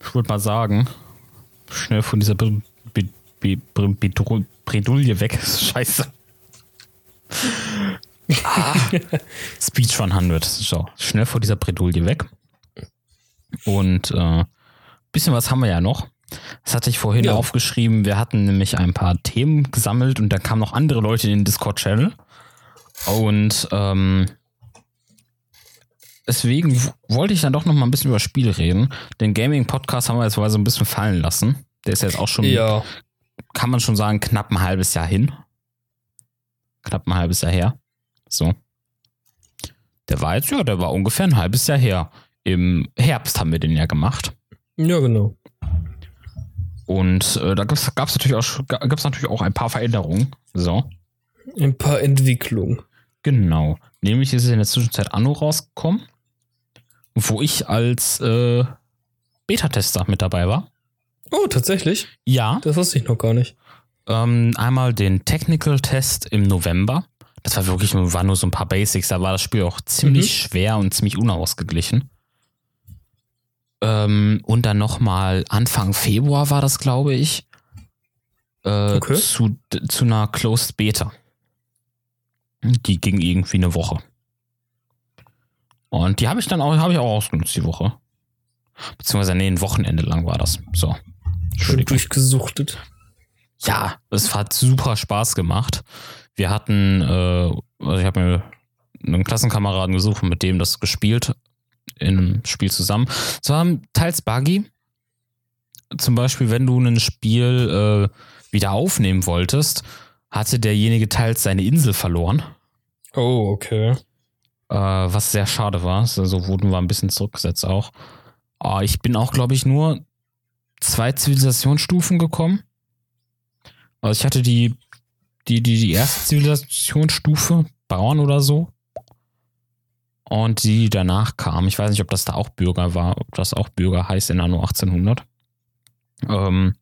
Ich würde mal sagen, schnell von dieser Bredouille weg. Scheiße. Ah. Speech 100. So, schnell vor dieser Bredouille weg. Und äh, bisschen was haben wir ja noch. Das hatte ich vorhin Ja. aufgeschrieben. Wir hatten nämlich ein paar Themen gesammelt und da kamen noch andere Leute in den Discord-Channel. Und ähm, deswegen wollte ich dann doch noch mal ein bisschen über Spiel reden. Den Gaming-Podcast haben wir jetzt mal so ein bisschen fallen lassen. Der ist jetzt auch schon, Ja. kann man schon sagen, knapp ein halbes Jahr hin. Knapp ein halbes Jahr her. So. Der war jetzt, ja, der war ungefähr ein halbes Jahr her. Im Herbst haben wir den ja gemacht. Ja, genau. Und äh, da gab es natürlich, auch gab's natürlich auch ein paar Veränderungen. So. Ein paar Entwicklungen. Genau. Nämlich ist es in der Zwischenzeit Anno rausgekommen, wo ich als äh, Beta-Tester mit dabei war. Oh, tatsächlich? Ja. Das wusste ich noch gar nicht. Ähm, einmal den Technical-Test im November. Das war wirklich nur, war nur so ein paar Basics. Da war das Spiel auch ziemlich Mhm. schwer und ziemlich unausgeglichen. Ähm, und dann nochmal Anfang Februar war das, glaube ich, äh, Okay. zu, zu einer Closed Beta. Die ging irgendwie eine Woche. Und die habe ich dann auch, habe ich auch ausgenutzt die Woche. Beziehungsweise, nee, ein Wochenende lang war das. So. Schön durchgesuchtet. Ja, es hat super Spaß gemacht. Wir hatten, äh, also ich habe mir einen Klassenkameraden gesucht und mit dem das gespielt in einem Spiel zusammen. Es war teils buggy. Zum Beispiel, wenn du ein Spiel äh, wieder aufnehmen wolltest, hatte derjenige teils seine Insel verloren, Oh, okay. äh, was sehr schade war. Also wurden wir ein bisschen zurückgesetzt auch. Aber ich bin auch, glaube ich, nur zwei Zivilisationsstufen gekommen. Also ich hatte die, die, die, die erste Zivilisationsstufe, Bauern oder so. Und die danach kam. Ich weiß nicht, ob das da auch Bürger war, ob das auch Bürger heißt in Anno 1800. Ähm,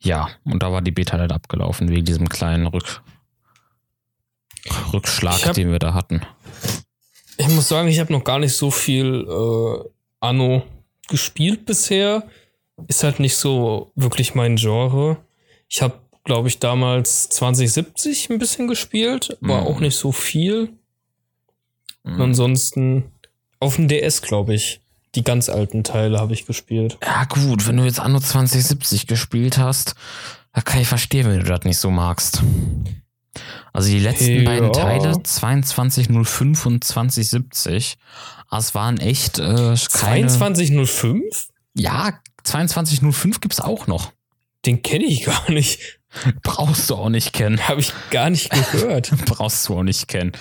ja, und da war die Beta halt abgelaufen, wegen diesem kleinen Rück, Rückschlag, hab- den wir da hatten. Ich muss sagen, ich habe noch gar nicht so viel äh, Anno gespielt bisher. Ist halt nicht so wirklich mein Genre. Ich habe, glaube ich, damals 2070 ein bisschen gespielt, war Mhm. auch nicht so viel. Mhm. Ansonsten auf dem DS, glaube ich. Die ganz alten Teile habe ich gespielt. Ja, gut, wenn du jetzt Anno 2070 gespielt hast, da kann ich verstehen, wenn du das nicht so magst. Also die letzten Ja. beiden Teile, 2205 und 2070, ah, es waren echt äh, keine... 2205? Ja, 2205 gibt's auch noch. Den kenne ich gar nicht. Brauchst du auch nicht kennen. Habe ich gar nicht gehört. Brauchst du auch nicht kennen.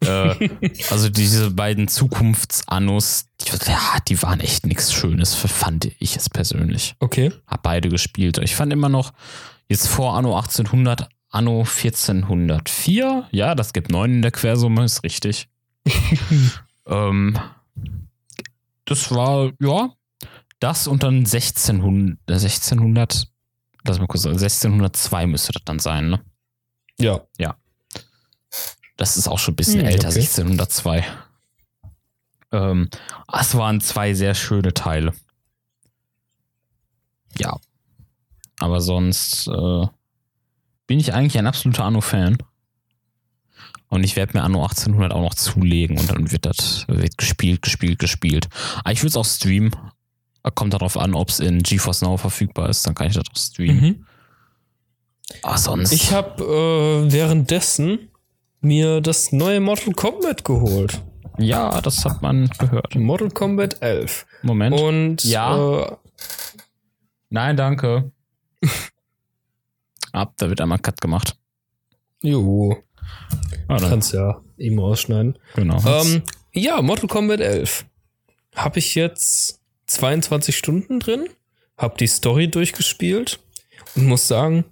äh, also diese beiden Zukunftsannos, die, ja, die waren echt nichts Schönes, fand ich es persönlich. Okay. Hab beide gespielt. Ich fand immer noch, jetzt vor Anno 1800, Anno 1404, ja, das gibt neun in der Quersumme, ist richtig. ähm, das war, ja, das und dann 1600, 1600, lass mal kurz, sagen, 1602 müsste das dann sein, ne? Ja. Das ist auch schon ein bisschen Hm, älter, okay. 1602. Ähm, es waren zwei sehr schöne Teile. Ja. Aber sonst äh, bin ich eigentlich ein absoluter Anno-Fan. Und ich werde mir Anno 1800 auch noch zulegen und dann wird das wird gespielt, gespielt, gespielt. Aber ich würde es auch streamen. Kommt darauf an, ob es in GeForce Now verfügbar ist, dann kann ich das auch streamen. Mhm. Aber sonst. Ich habe äh, währenddessen mir das neue Mortal Kombat geholt. ja, das hat man gehört. Mortal Kombat 11. Moment. Und Ja. äh, Nein, danke. Ab, da wird einmal Cut gemacht. jo, Ah, kannst ja eben rausschneiden. genau. Ähm, ja, Mortal Kombat 11. Habe ich jetzt 22 Stunden drin, habe die Story durchgespielt und muss sagen,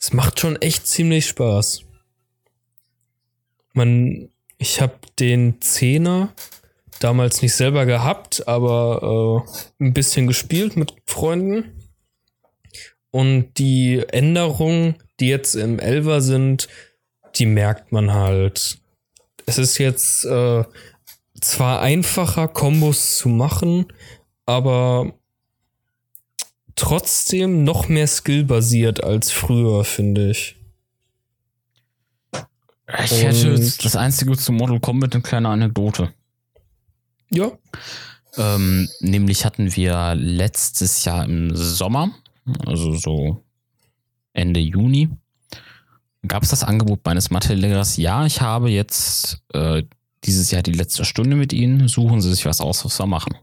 es macht schon echt ziemlich Spaß. Man, ich habe den Zehner damals nicht selber gehabt, aber äh, ein bisschen gespielt mit Freunden. Und die Änderungen, die jetzt im Elver sind, die merkt man halt. Es ist jetzt äh, zwar einfacher, Kombos zu machen, aber trotzdem noch mehr skillbasiert als früher, finde ich. ich hätte und- das einzige zu Mortal Kombat eine kleine Anekdote. Ja. Ähm, nämlich hatten wir letztes Jahr im Sommer, also so Ende Juni, gab es das Angebot meines Mathelehrers, ja, ich habe jetzt äh, dieses Jahr die letzte Stunde mit Ihnen, suchen Sie sich was aus, was wir machen.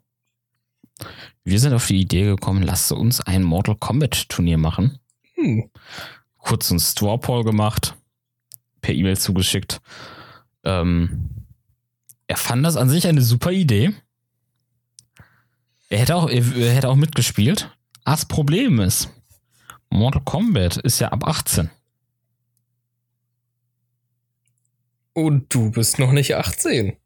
Wir sind auf die Idee gekommen, lasst uns ein Mortal Kombat Turnier machen. Hm. kurz einen Straw Poll gemacht, per E-Mail zugeschickt. Ähm, er fand das an sich eine super Idee. Er hätte auch, er, er hätte auch mitgespielt. Das Problem ist, Mortal Kombat ist ja ab 18. Und du bist noch nicht 18.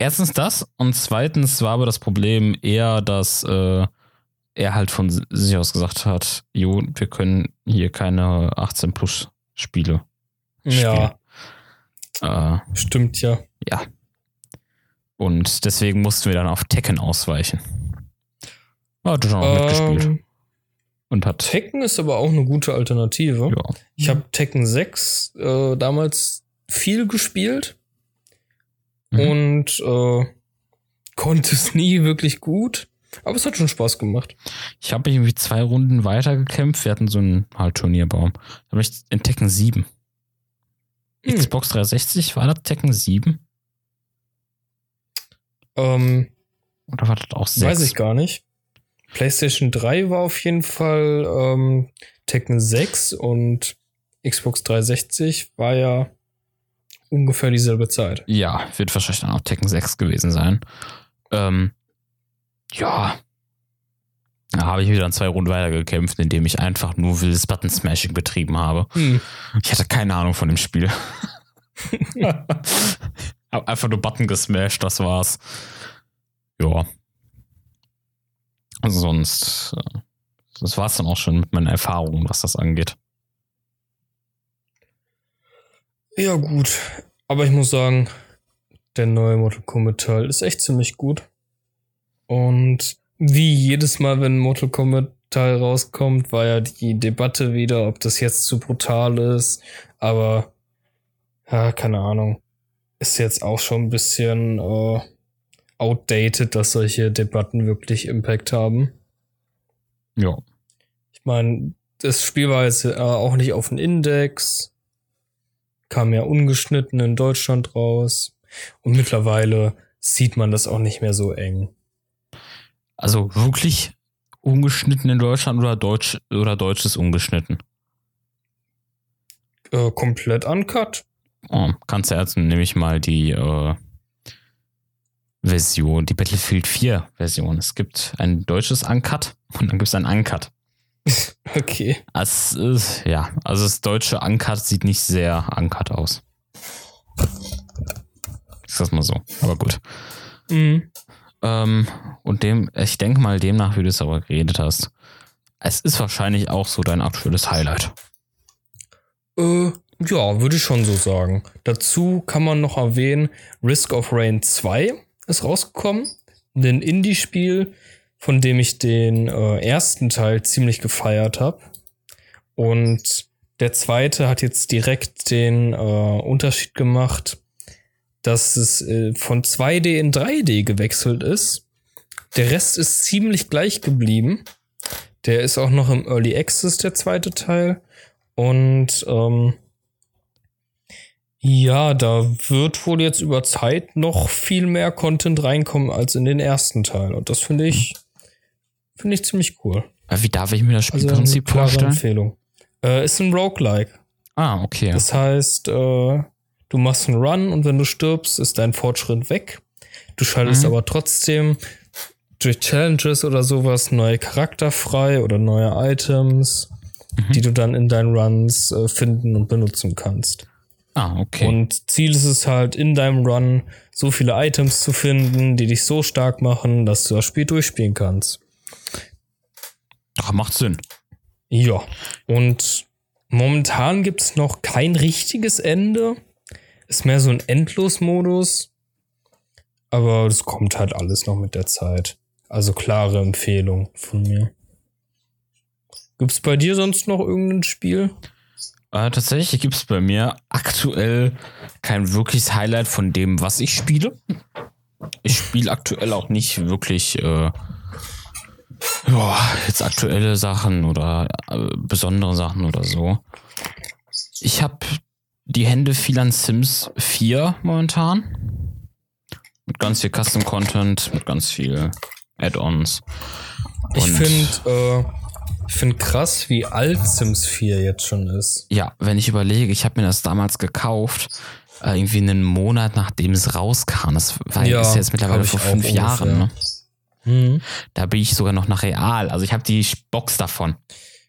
Erstens das und zweitens war aber das Problem eher, dass äh, er halt von si- sich aus gesagt hat, jo, wir können hier keine 18 plus Spiele. Ja, Äh, stimmt ja. Ja. Und deswegen mussten wir dann auf Tekken ausweichen. Hat schon auch mitgespielt. Ähm, Und hat. Tekken ist aber auch eine gute Alternative. Ja. Ich habe Tekken 6 äh, damals viel gespielt Mhm. und äh, konnte es nie wirklich gut. Aber es hat schon Spaß gemacht. Ich habe irgendwie zwei Runden weiter gekämpft. Wir hatten so einen halt Turnierbaum. Da habe ich in Tekken 7. Hm. Xbox 360 war das Tekken 7? Ähm, Oder war das auch 6? weiß ich gar nicht. PlayStation 3 war auf jeden Fall ähm, Tekken 6 und Xbox 360 war ja ungefähr dieselbe Zeit. Ja, wird wahrscheinlich dann auch Tekken 6 gewesen sein. Ähm, ja. Da habe ich wieder in zwei Runden weitergekämpft, indem ich einfach nur wildes Button-Smashing betrieben habe. Hm. Ich hatte keine Ahnung von dem Spiel. Hab einfach nur Button gesmashed, das war's. Ja. Sonst, äh, das war's dann auch schon mit meinen Erfahrungen, was das angeht. Ja, gut. Aber ich muss sagen, der neue Mortal Kombat Teil ist echt ziemlich gut. Und wie jedes Mal, wenn ein Mortal Kombat Teil rauskommt, war ja die Debatte wieder, ob das jetzt zu brutal ist. Aber, ja, keine Ahnung. Ist jetzt auch schon ein bisschen äh, outdated, dass solche Debatten wirklich Impact haben. Ja. Ich meine, das Spiel war jetzt äh, auch nicht auf dem Index, kam ja ungeschnitten in Deutschland raus und mittlerweile sieht man das auch nicht mehr so eng. Also wirklich ungeschnitten in Deutschland oder Deutsch oder deutsches ungeschnitten? Äh, komplett uncut. Oh, kannst du jetzt nämlich mal die äh, Version, die Battlefield 4 Version. Es gibt ein deutsches Uncut und dann gibt es ein Uncut. Okay. Es ist, ja, also das deutsche Uncut sieht nicht sehr Uncut aus. Ist das mal so. Aber gut. Mhm. Ähm, und dem, ich denke mal, demnach, wie du es aber geredet hast, es ist wahrscheinlich auch so dein aktuelles Highlight. Äh, ja, würde ich schon so sagen. Dazu kann man noch erwähnen, Risk of Rain 2 ist rausgekommen. Ein Indie-Spiel, von dem ich den äh, ersten Teil ziemlich gefeiert habe. Und der zweite hat jetzt direkt den äh, Unterschied gemacht, dass es äh, von 2D in 3D gewechselt ist. Der Rest ist ziemlich gleich geblieben. Der ist auch noch im Early Access, der zweite Teil. Und ähm, ja, da wird wohl jetzt über Zeit noch viel mehr Content reinkommen als in den ersten Teil. Und das finde ich, finde ich ziemlich cool. Wie darf ich mir das Also Spielprinzip klare vorstellen? Empfehlung. Äh, ist ein Roguelike. Ah, okay. Das heißt, äh, du machst einen Run und wenn du stirbst, ist dein Fortschritt weg. Du schaltest Mhm. aber trotzdem durch Challenges oder sowas neue Charakter frei oder neue Items, Mhm. die du dann in deinen Runs äh, finden und benutzen kannst. ah, okay. Und Ziel ist es halt, in deinem Run so viele Items zu finden, die dich so stark machen, dass du das Spiel durchspielen kannst. Ach, macht Sinn. Ja. Und momentan gibt es noch kein richtiges Ende. Ist mehr so ein Endlosmodus. Aber das kommt halt alles noch mit der Zeit. Also klare Empfehlung von mir. Gibt's bei dir sonst noch irgendein Spiel? Äh, tatsächlich gibt es bei mir aktuell kein wirkliches Highlight von dem, was ich spiele. Ich spiele aktuell auch nicht wirklich äh, ja, jetzt aktuelle Sachen oder äh, besondere Sachen oder so. Ich habe die Hände viel an Sims 4 momentan. Mit ganz viel Custom Content, mit ganz viel Add-ons. Ich finde äh, find krass, wie alt Sims 4 jetzt schon ist. Ja, wenn ich überlege, ich habe mir das damals gekauft, äh, irgendwie einen Monat nachdem es rauskam. Das war Ja, ist jetzt mittlerweile vor fünf Jahren. Ne? Hm. Da bin ich sogar noch nach Real. Also ich habe die Box davon.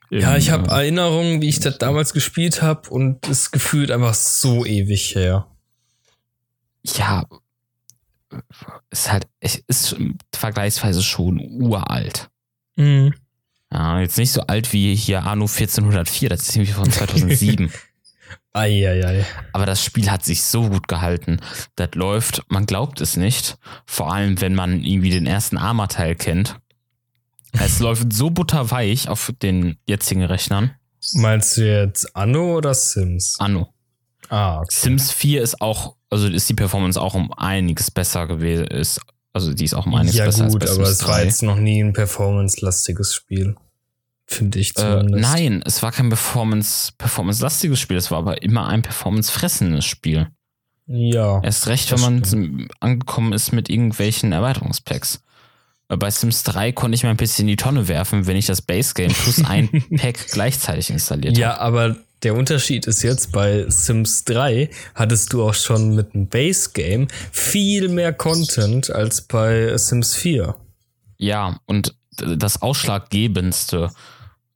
Ja, Im, ich habe Erinnerungen, wie ich das damals gespielt habe und es gefühlt einfach so ewig her. ja, ist halt, es ist vergleichsweise schon uralt. Mhm. Ja, jetzt nicht so alt wie hier Anno 1404, das ist irgendwie von 2007. Eieiei. Aber das Spiel hat sich so gut gehalten. Das läuft, man glaubt es nicht. Vor allem, wenn man irgendwie den ersten Arma-Teil kennt. Es läuft so butterweich auf den jetzigen Rechnern. Meinst du jetzt Anno oder Sims? Anno. Ah, okay. Sims 4 ist auch, also ist die Performance auch um einiges besser gewesen. Ist, also die ist auch um einiges Ja besser gut, als aber Sims es war 3. jetzt noch nie ein performance-lastiges Spiel. Finde ich Äh, zumindest. nein, es war kein Performance, Performance-lastiges Spiel, es war aber immer ein Performance-fressendes Spiel. Ja. Erst recht, wenn man zum- angekommen ist mit irgendwelchen Erweiterungspacks. Äh, Bei Sims 3 konnte ich mal ein bisschen in die Tonne werfen, wenn ich das Base Game plus ein Pack gleichzeitig installiert Ja, aber der Unterschied ist jetzt, bei Sims 3 hattest du auch schon mit dem Base Game viel mehr Content als bei Sims 4. Ja, und das Ausschlaggebendste,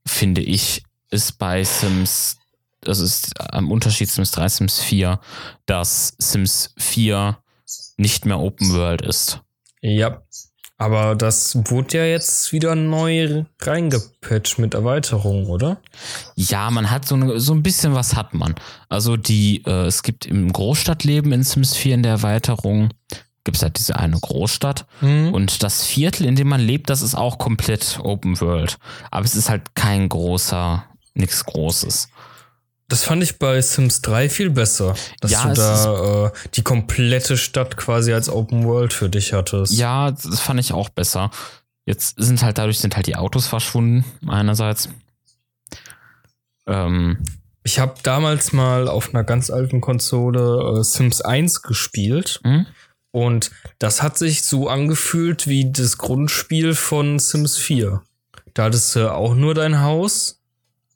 finde ich, ist bei Sims, das ist am Unterschied Sims 3, Sims 4, dass Sims 4 nicht mehr Open World ist. Ja. Aber das wurde ja jetzt wieder neu reingepatcht mit Erweiterungen, oder? Ja, man hat so, eine, so ein bisschen was hat man. Also die, äh, es gibt im Großstadtleben in Sims 4 in der Erweiterung, gibt es halt diese eine Großstadt. Und das Viertel, in dem man lebt, das ist auch komplett Open World. Aber es ist halt kein großer, nichts Großes. Das fand ich bei Sims 3 viel besser. Dass Ja, du da äh, die komplette Stadt quasi als Open World für dich hattest. Ja, das fand ich auch besser. Jetzt sind halt dadurch sind halt die Autos verschwunden, einerseits. Ähm, Ich habe damals mal auf einer ganz alten Konsole äh, Sims 1 gespielt. hm? Und das hat sich so angefühlt wie das Grundspiel von Sims 4. Da hattest du auch nur dein Haus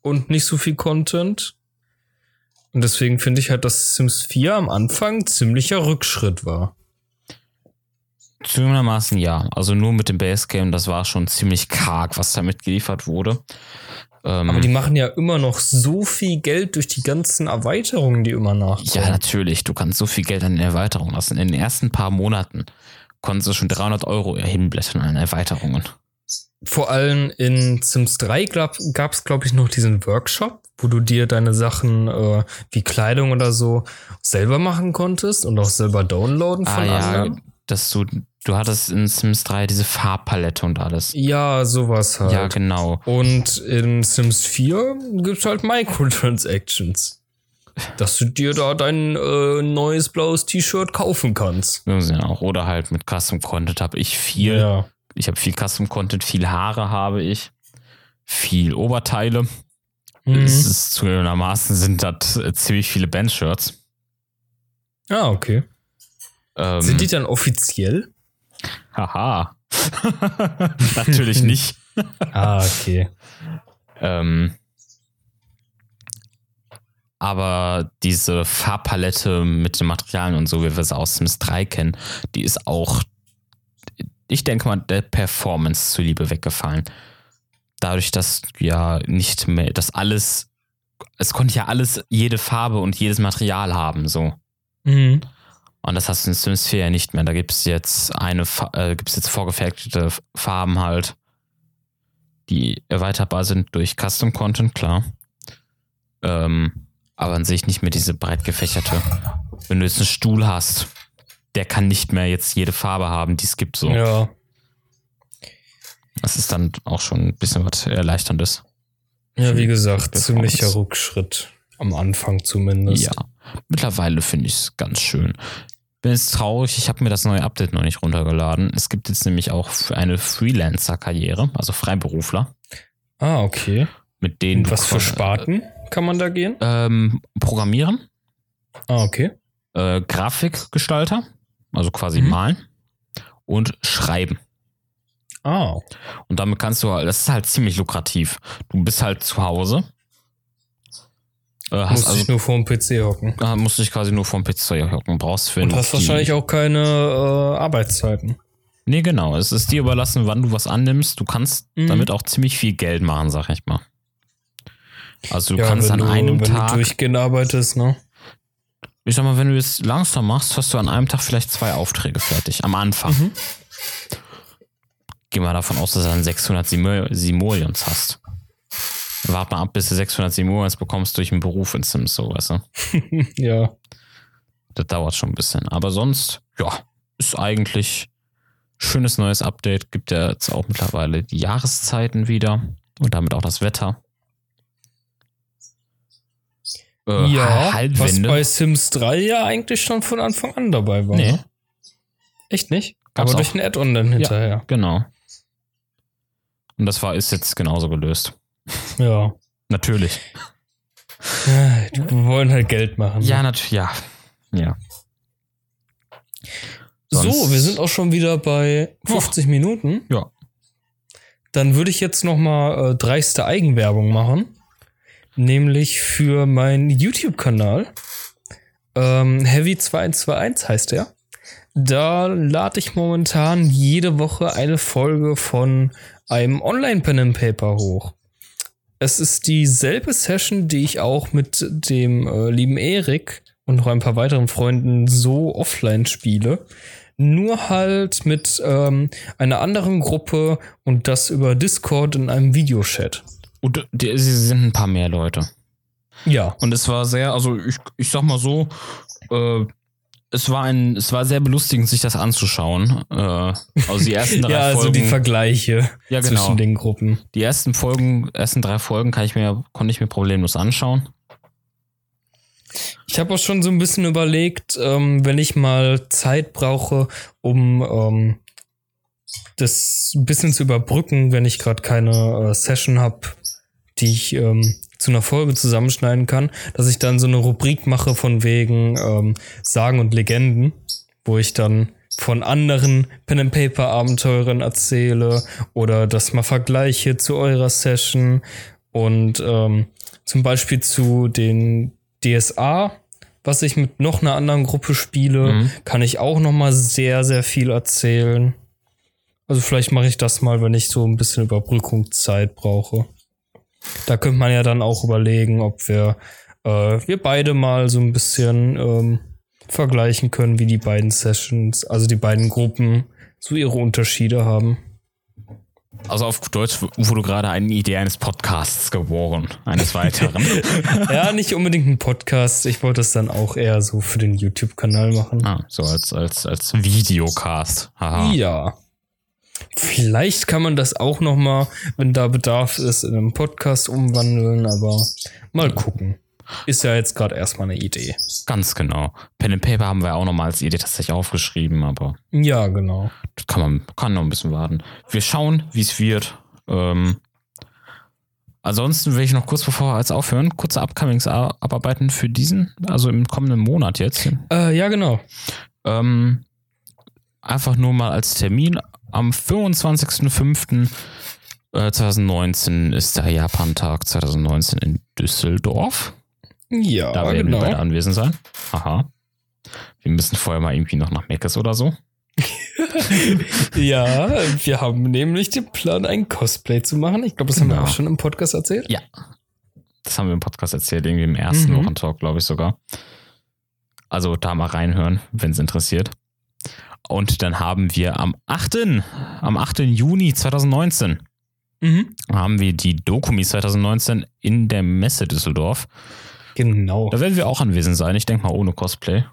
und nicht so viel Content. Und deswegen finde ich halt, dass Sims 4 am Anfang ziemlicher Rückschritt war. Zugegebenermaßen ja. Also nur mit dem Base Game, das war schon ziemlich karg, was damit geliefert wurde. Ähm, Aber die machen ja immer noch so viel Geld durch die ganzen Erweiterungen, die immer nachkommen. ja, natürlich. Du kannst so viel Geld an den Erweiterungen lassen. In den ersten paar Monaten konntest du schon 300 Euro hinblättern an Erweiterungen. Vor allem in Sims 3 gab es, glaube ich, noch diesen Workshop, wo du dir deine Sachen äh, wie Kleidung oder so selber machen konntest und auch selber downloaden von Ah ja, anderen. dass du, du hattest in Sims 3 diese Farbpalette und alles. Ja, sowas halt. Ja, genau. Und in Sims 4 gibt's halt Microtransactions. Dass du dir da dein äh, neues blaues T-Shirt kaufen kannst. Ja, auch. Oder halt mit Custom Content habe ich viel. Ja. Ich habe viel Custom Content, viel Haare habe ich, viel Oberteile. Mhm. Es ist zugegebenermaßen sind das äh, ziemlich viele Bandshirts. Ah, okay. Ähm, Sind die dann offiziell? Haha. Natürlich nicht. Ah, okay. Ähm, aber diese Farbpalette mit den Materialien und so, wie wir es aus Sims 3 kennen, die ist auch, ich denke mal, der Performance zuliebe weggefallen. Dadurch, dass ja nicht mehr, dass alles, es konnte ja alles, jede Farbe und jedes Material haben, so. Mhm. Und das hast du in Sims 4 ja nicht mehr. Da gibt es jetzt eine, äh, gibt es jetzt vorgefertigte Farben halt, die erweiterbar sind durch Custom Content, klar. Ähm, aber an sich nicht mehr diese breit gefächerte. Wenn du jetzt einen Stuhl hast, der kann nicht mehr jetzt jede Farbe haben, die es gibt so. Ja. Das ist dann auch schon ein bisschen was Erleichterndes. Ja, wie gesagt, ziemlicher Rückschritt. Am Anfang zumindest. Ja. Mittlerweile finde ich es ganz schön. Bin jetzt traurig, ich habe mir das neue Update noch nicht runtergeladen. Es gibt jetzt nämlich auch für eine Freelancer-Karriere, also Freiberufler, Ah, okay. mit denen Und was für Sparten kann man da gehen? Ähm, Programmieren, Ah, okay. äh, Grafikgestalter, also quasi Mhm. malen und schreiben. Ah, Und damit kannst du, halt- das ist halt ziemlich lukrativ. Du bist halt zu Hause. Äh, hast musst also dich nur vor dem PC hocken. äh, musst dich quasi nur vom PC hocken. Brauchst für Und hast wahrscheinlich auch keine äh, Arbeitszeiten. Nee, genau. Es ist dir überlassen, wann du was annimmst. Du kannst Mhm. damit auch ziemlich viel Geld machen, sag ich mal. Also du Ja, kannst an du, einem wenn Tag, du durchgehend arbeitest, ne? ich sag mal, wenn du es langsam machst, hast du an einem Tag vielleicht zwei Aufträge fertig. Am Anfang. Mhm. Geh mal davon aus, dass du dann 600 Simo- Simoleons hast. Warte mal ab, bis du 607 Uhr jetzt bekommst durch den Beruf in Sims, so, weißt du? ja. Das dauert schon ein bisschen. Aber sonst, ja, ist eigentlich schönes neues Update. Gibt ja jetzt auch mittlerweile die Jahreszeiten wieder und damit auch das Wetter. Äh, ja, was bei Sims 3 ja eigentlich schon von Anfang an dabei war. Nee. Echt nicht? Gab's Aber durch ein Add-on dann hinterher. Ja, genau. Und das war, ist jetzt genauso gelöst. Ja. natürlich. Ja, die wollen halt Geld machen. Ja, ne? natürlich, ja. Ja. Sonst so, wir sind auch schon wieder bei 50 oh. Minuten. Ja. Dann würde ich jetzt noch mal äh, dreiste Eigenwerbung machen, nämlich für meinen YouTube-Kanal. Ähm, Heavy 221 heißt der. Da lade ich momentan jede Woche eine Folge von einem Online-Pen and Paper hoch. Es ist dieselbe Session, die ich auch mit dem äh, lieben Erik und noch ein paar weiteren Freunden so offline spiele. Nur halt mit ähm, einer anderen Gruppe und das über Discord in einem Videochat. Und die, sie sind ein paar mehr Leute. Ja. Und es war sehr, also ich, ich sag mal so, äh, es war ein, es war sehr belustigend, sich das anzuschauen. Äh, also die ersten drei ja, also Folgen. die Vergleiche ja, genau. zwischen den Gruppen. Die ersten Folgen, ersten drei Folgen kann ich mir, konnte ich mir problemlos anschauen. Ich habe auch schon so ein bisschen überlegt, ähm, wenn ich mal Zeit brauche, um ähm, das ein bisschen zu überbrücken, wenn ich gerade keine äh, Session habe, die ich ähm, zu einer Folge zusammenschneiden kann, dass ich dann so eine Rubrik mache von wegen ähm, Sagen und Legenden, wo ich dann von anderen Pen and Paper Abenteuern erzähle oder das mal vergleiche zu eurer Session und ähm, zum Beispiel zu den DSA, was ich mit noch einer anderen Gruppe spiele, mhm. kann ich auch noch mal sehr sehr viel erzählen. Also vielleicht mache ich das mal, wenn ich so ein bisschen Überbrückungszeit brauche. Da könnte man ja dann auch überlegen, ob wir, äh, wir beide mal so ein bisschen ähm, vergleichen können, wie die beiden Sessions, also die beiden Gruppen, so ihre Unterschiede haben. Also auf Deutsch wurde gerade eine Idee eines Podcasts geboren, eines weiteren. ja, nicht unbedingt ein Podcast. Ich wollte es dann auch eher so für den YouTube-Kanal machen. Ah, so als, als, als Videocast. Aha. Ja. Vielleicht kann man das auch noch mal, wenn da Bedarf ist, in einem Podcast umwandeln, aber mal gucken. Ist ja jetzt gerade erstmal eine Idee. Ganz genau. Pen and Paper haben wir auch noch mal als Idee tatsächlich aufgeschrieben, aber. Ja, genau. Kann man kann noch ein bisschen warten. Wir schauen, wie es wird. Ähm, ansonsten will ich noch kurz bevor wir jetzt aufhören, kurze Upcomings abarbeiten für diesen, also im kommenden Monat jetzt. Äh, ja, genau. Ähm, einfach nur mal als Termin am 25.05.2019 ist der Japan-Tag 2019 in Düsseldorf. Ja, Da werden genau. wir beide anwesend sein. Aha. Wir müssen vorher mal irgendwie noch nach Meckes oder so. ja, wir haben nämlich den Plan, ein Cosplay zu machen. Ich glaube, das genau. haben wir genau. auch schon im Podcast erzählt. Ja. Das haben wir im Podcast erzählt, irgendwie im ersten mhm. Wochentalk, glaube ich sogar. Also da mal reinhören, wenn es interessiert. Und dann haben wir am 8. am 8. Juni 2019 mhm. haben wir die Dokumi 2019 in der Messe Düsseldorf. Genau. Da werden wir auch anwesend sein. Ich denke mal ohne Cosplay.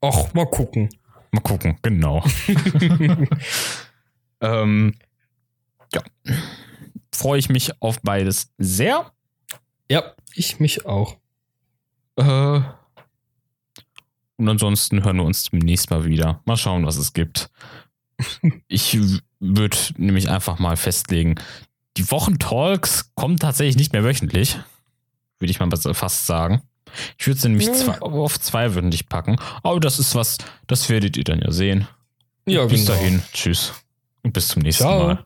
Ach, mal gucken. Mal gucken, genau. ähm, ja. Freue ich mich auf beides sehr. Ja, ich mich auch. Äh, und ansonsten hören wir uns demnächst mal wieder. Mal schauen, was es gibt. ich würde nämlich einfach mal festlegen, die Wochentalks kommen tatsächlich nicht mehr wöchentlich. Würde ich mal fast sagen. Ich würde sie nämlich ja. zwei, auf zwei wöchentlich packen. Aber das ist was, das werdet ihr dann ja sehen. Ja, bis genau. dahin. Tschüss. Und bis zum nächsten Ciao. Mal.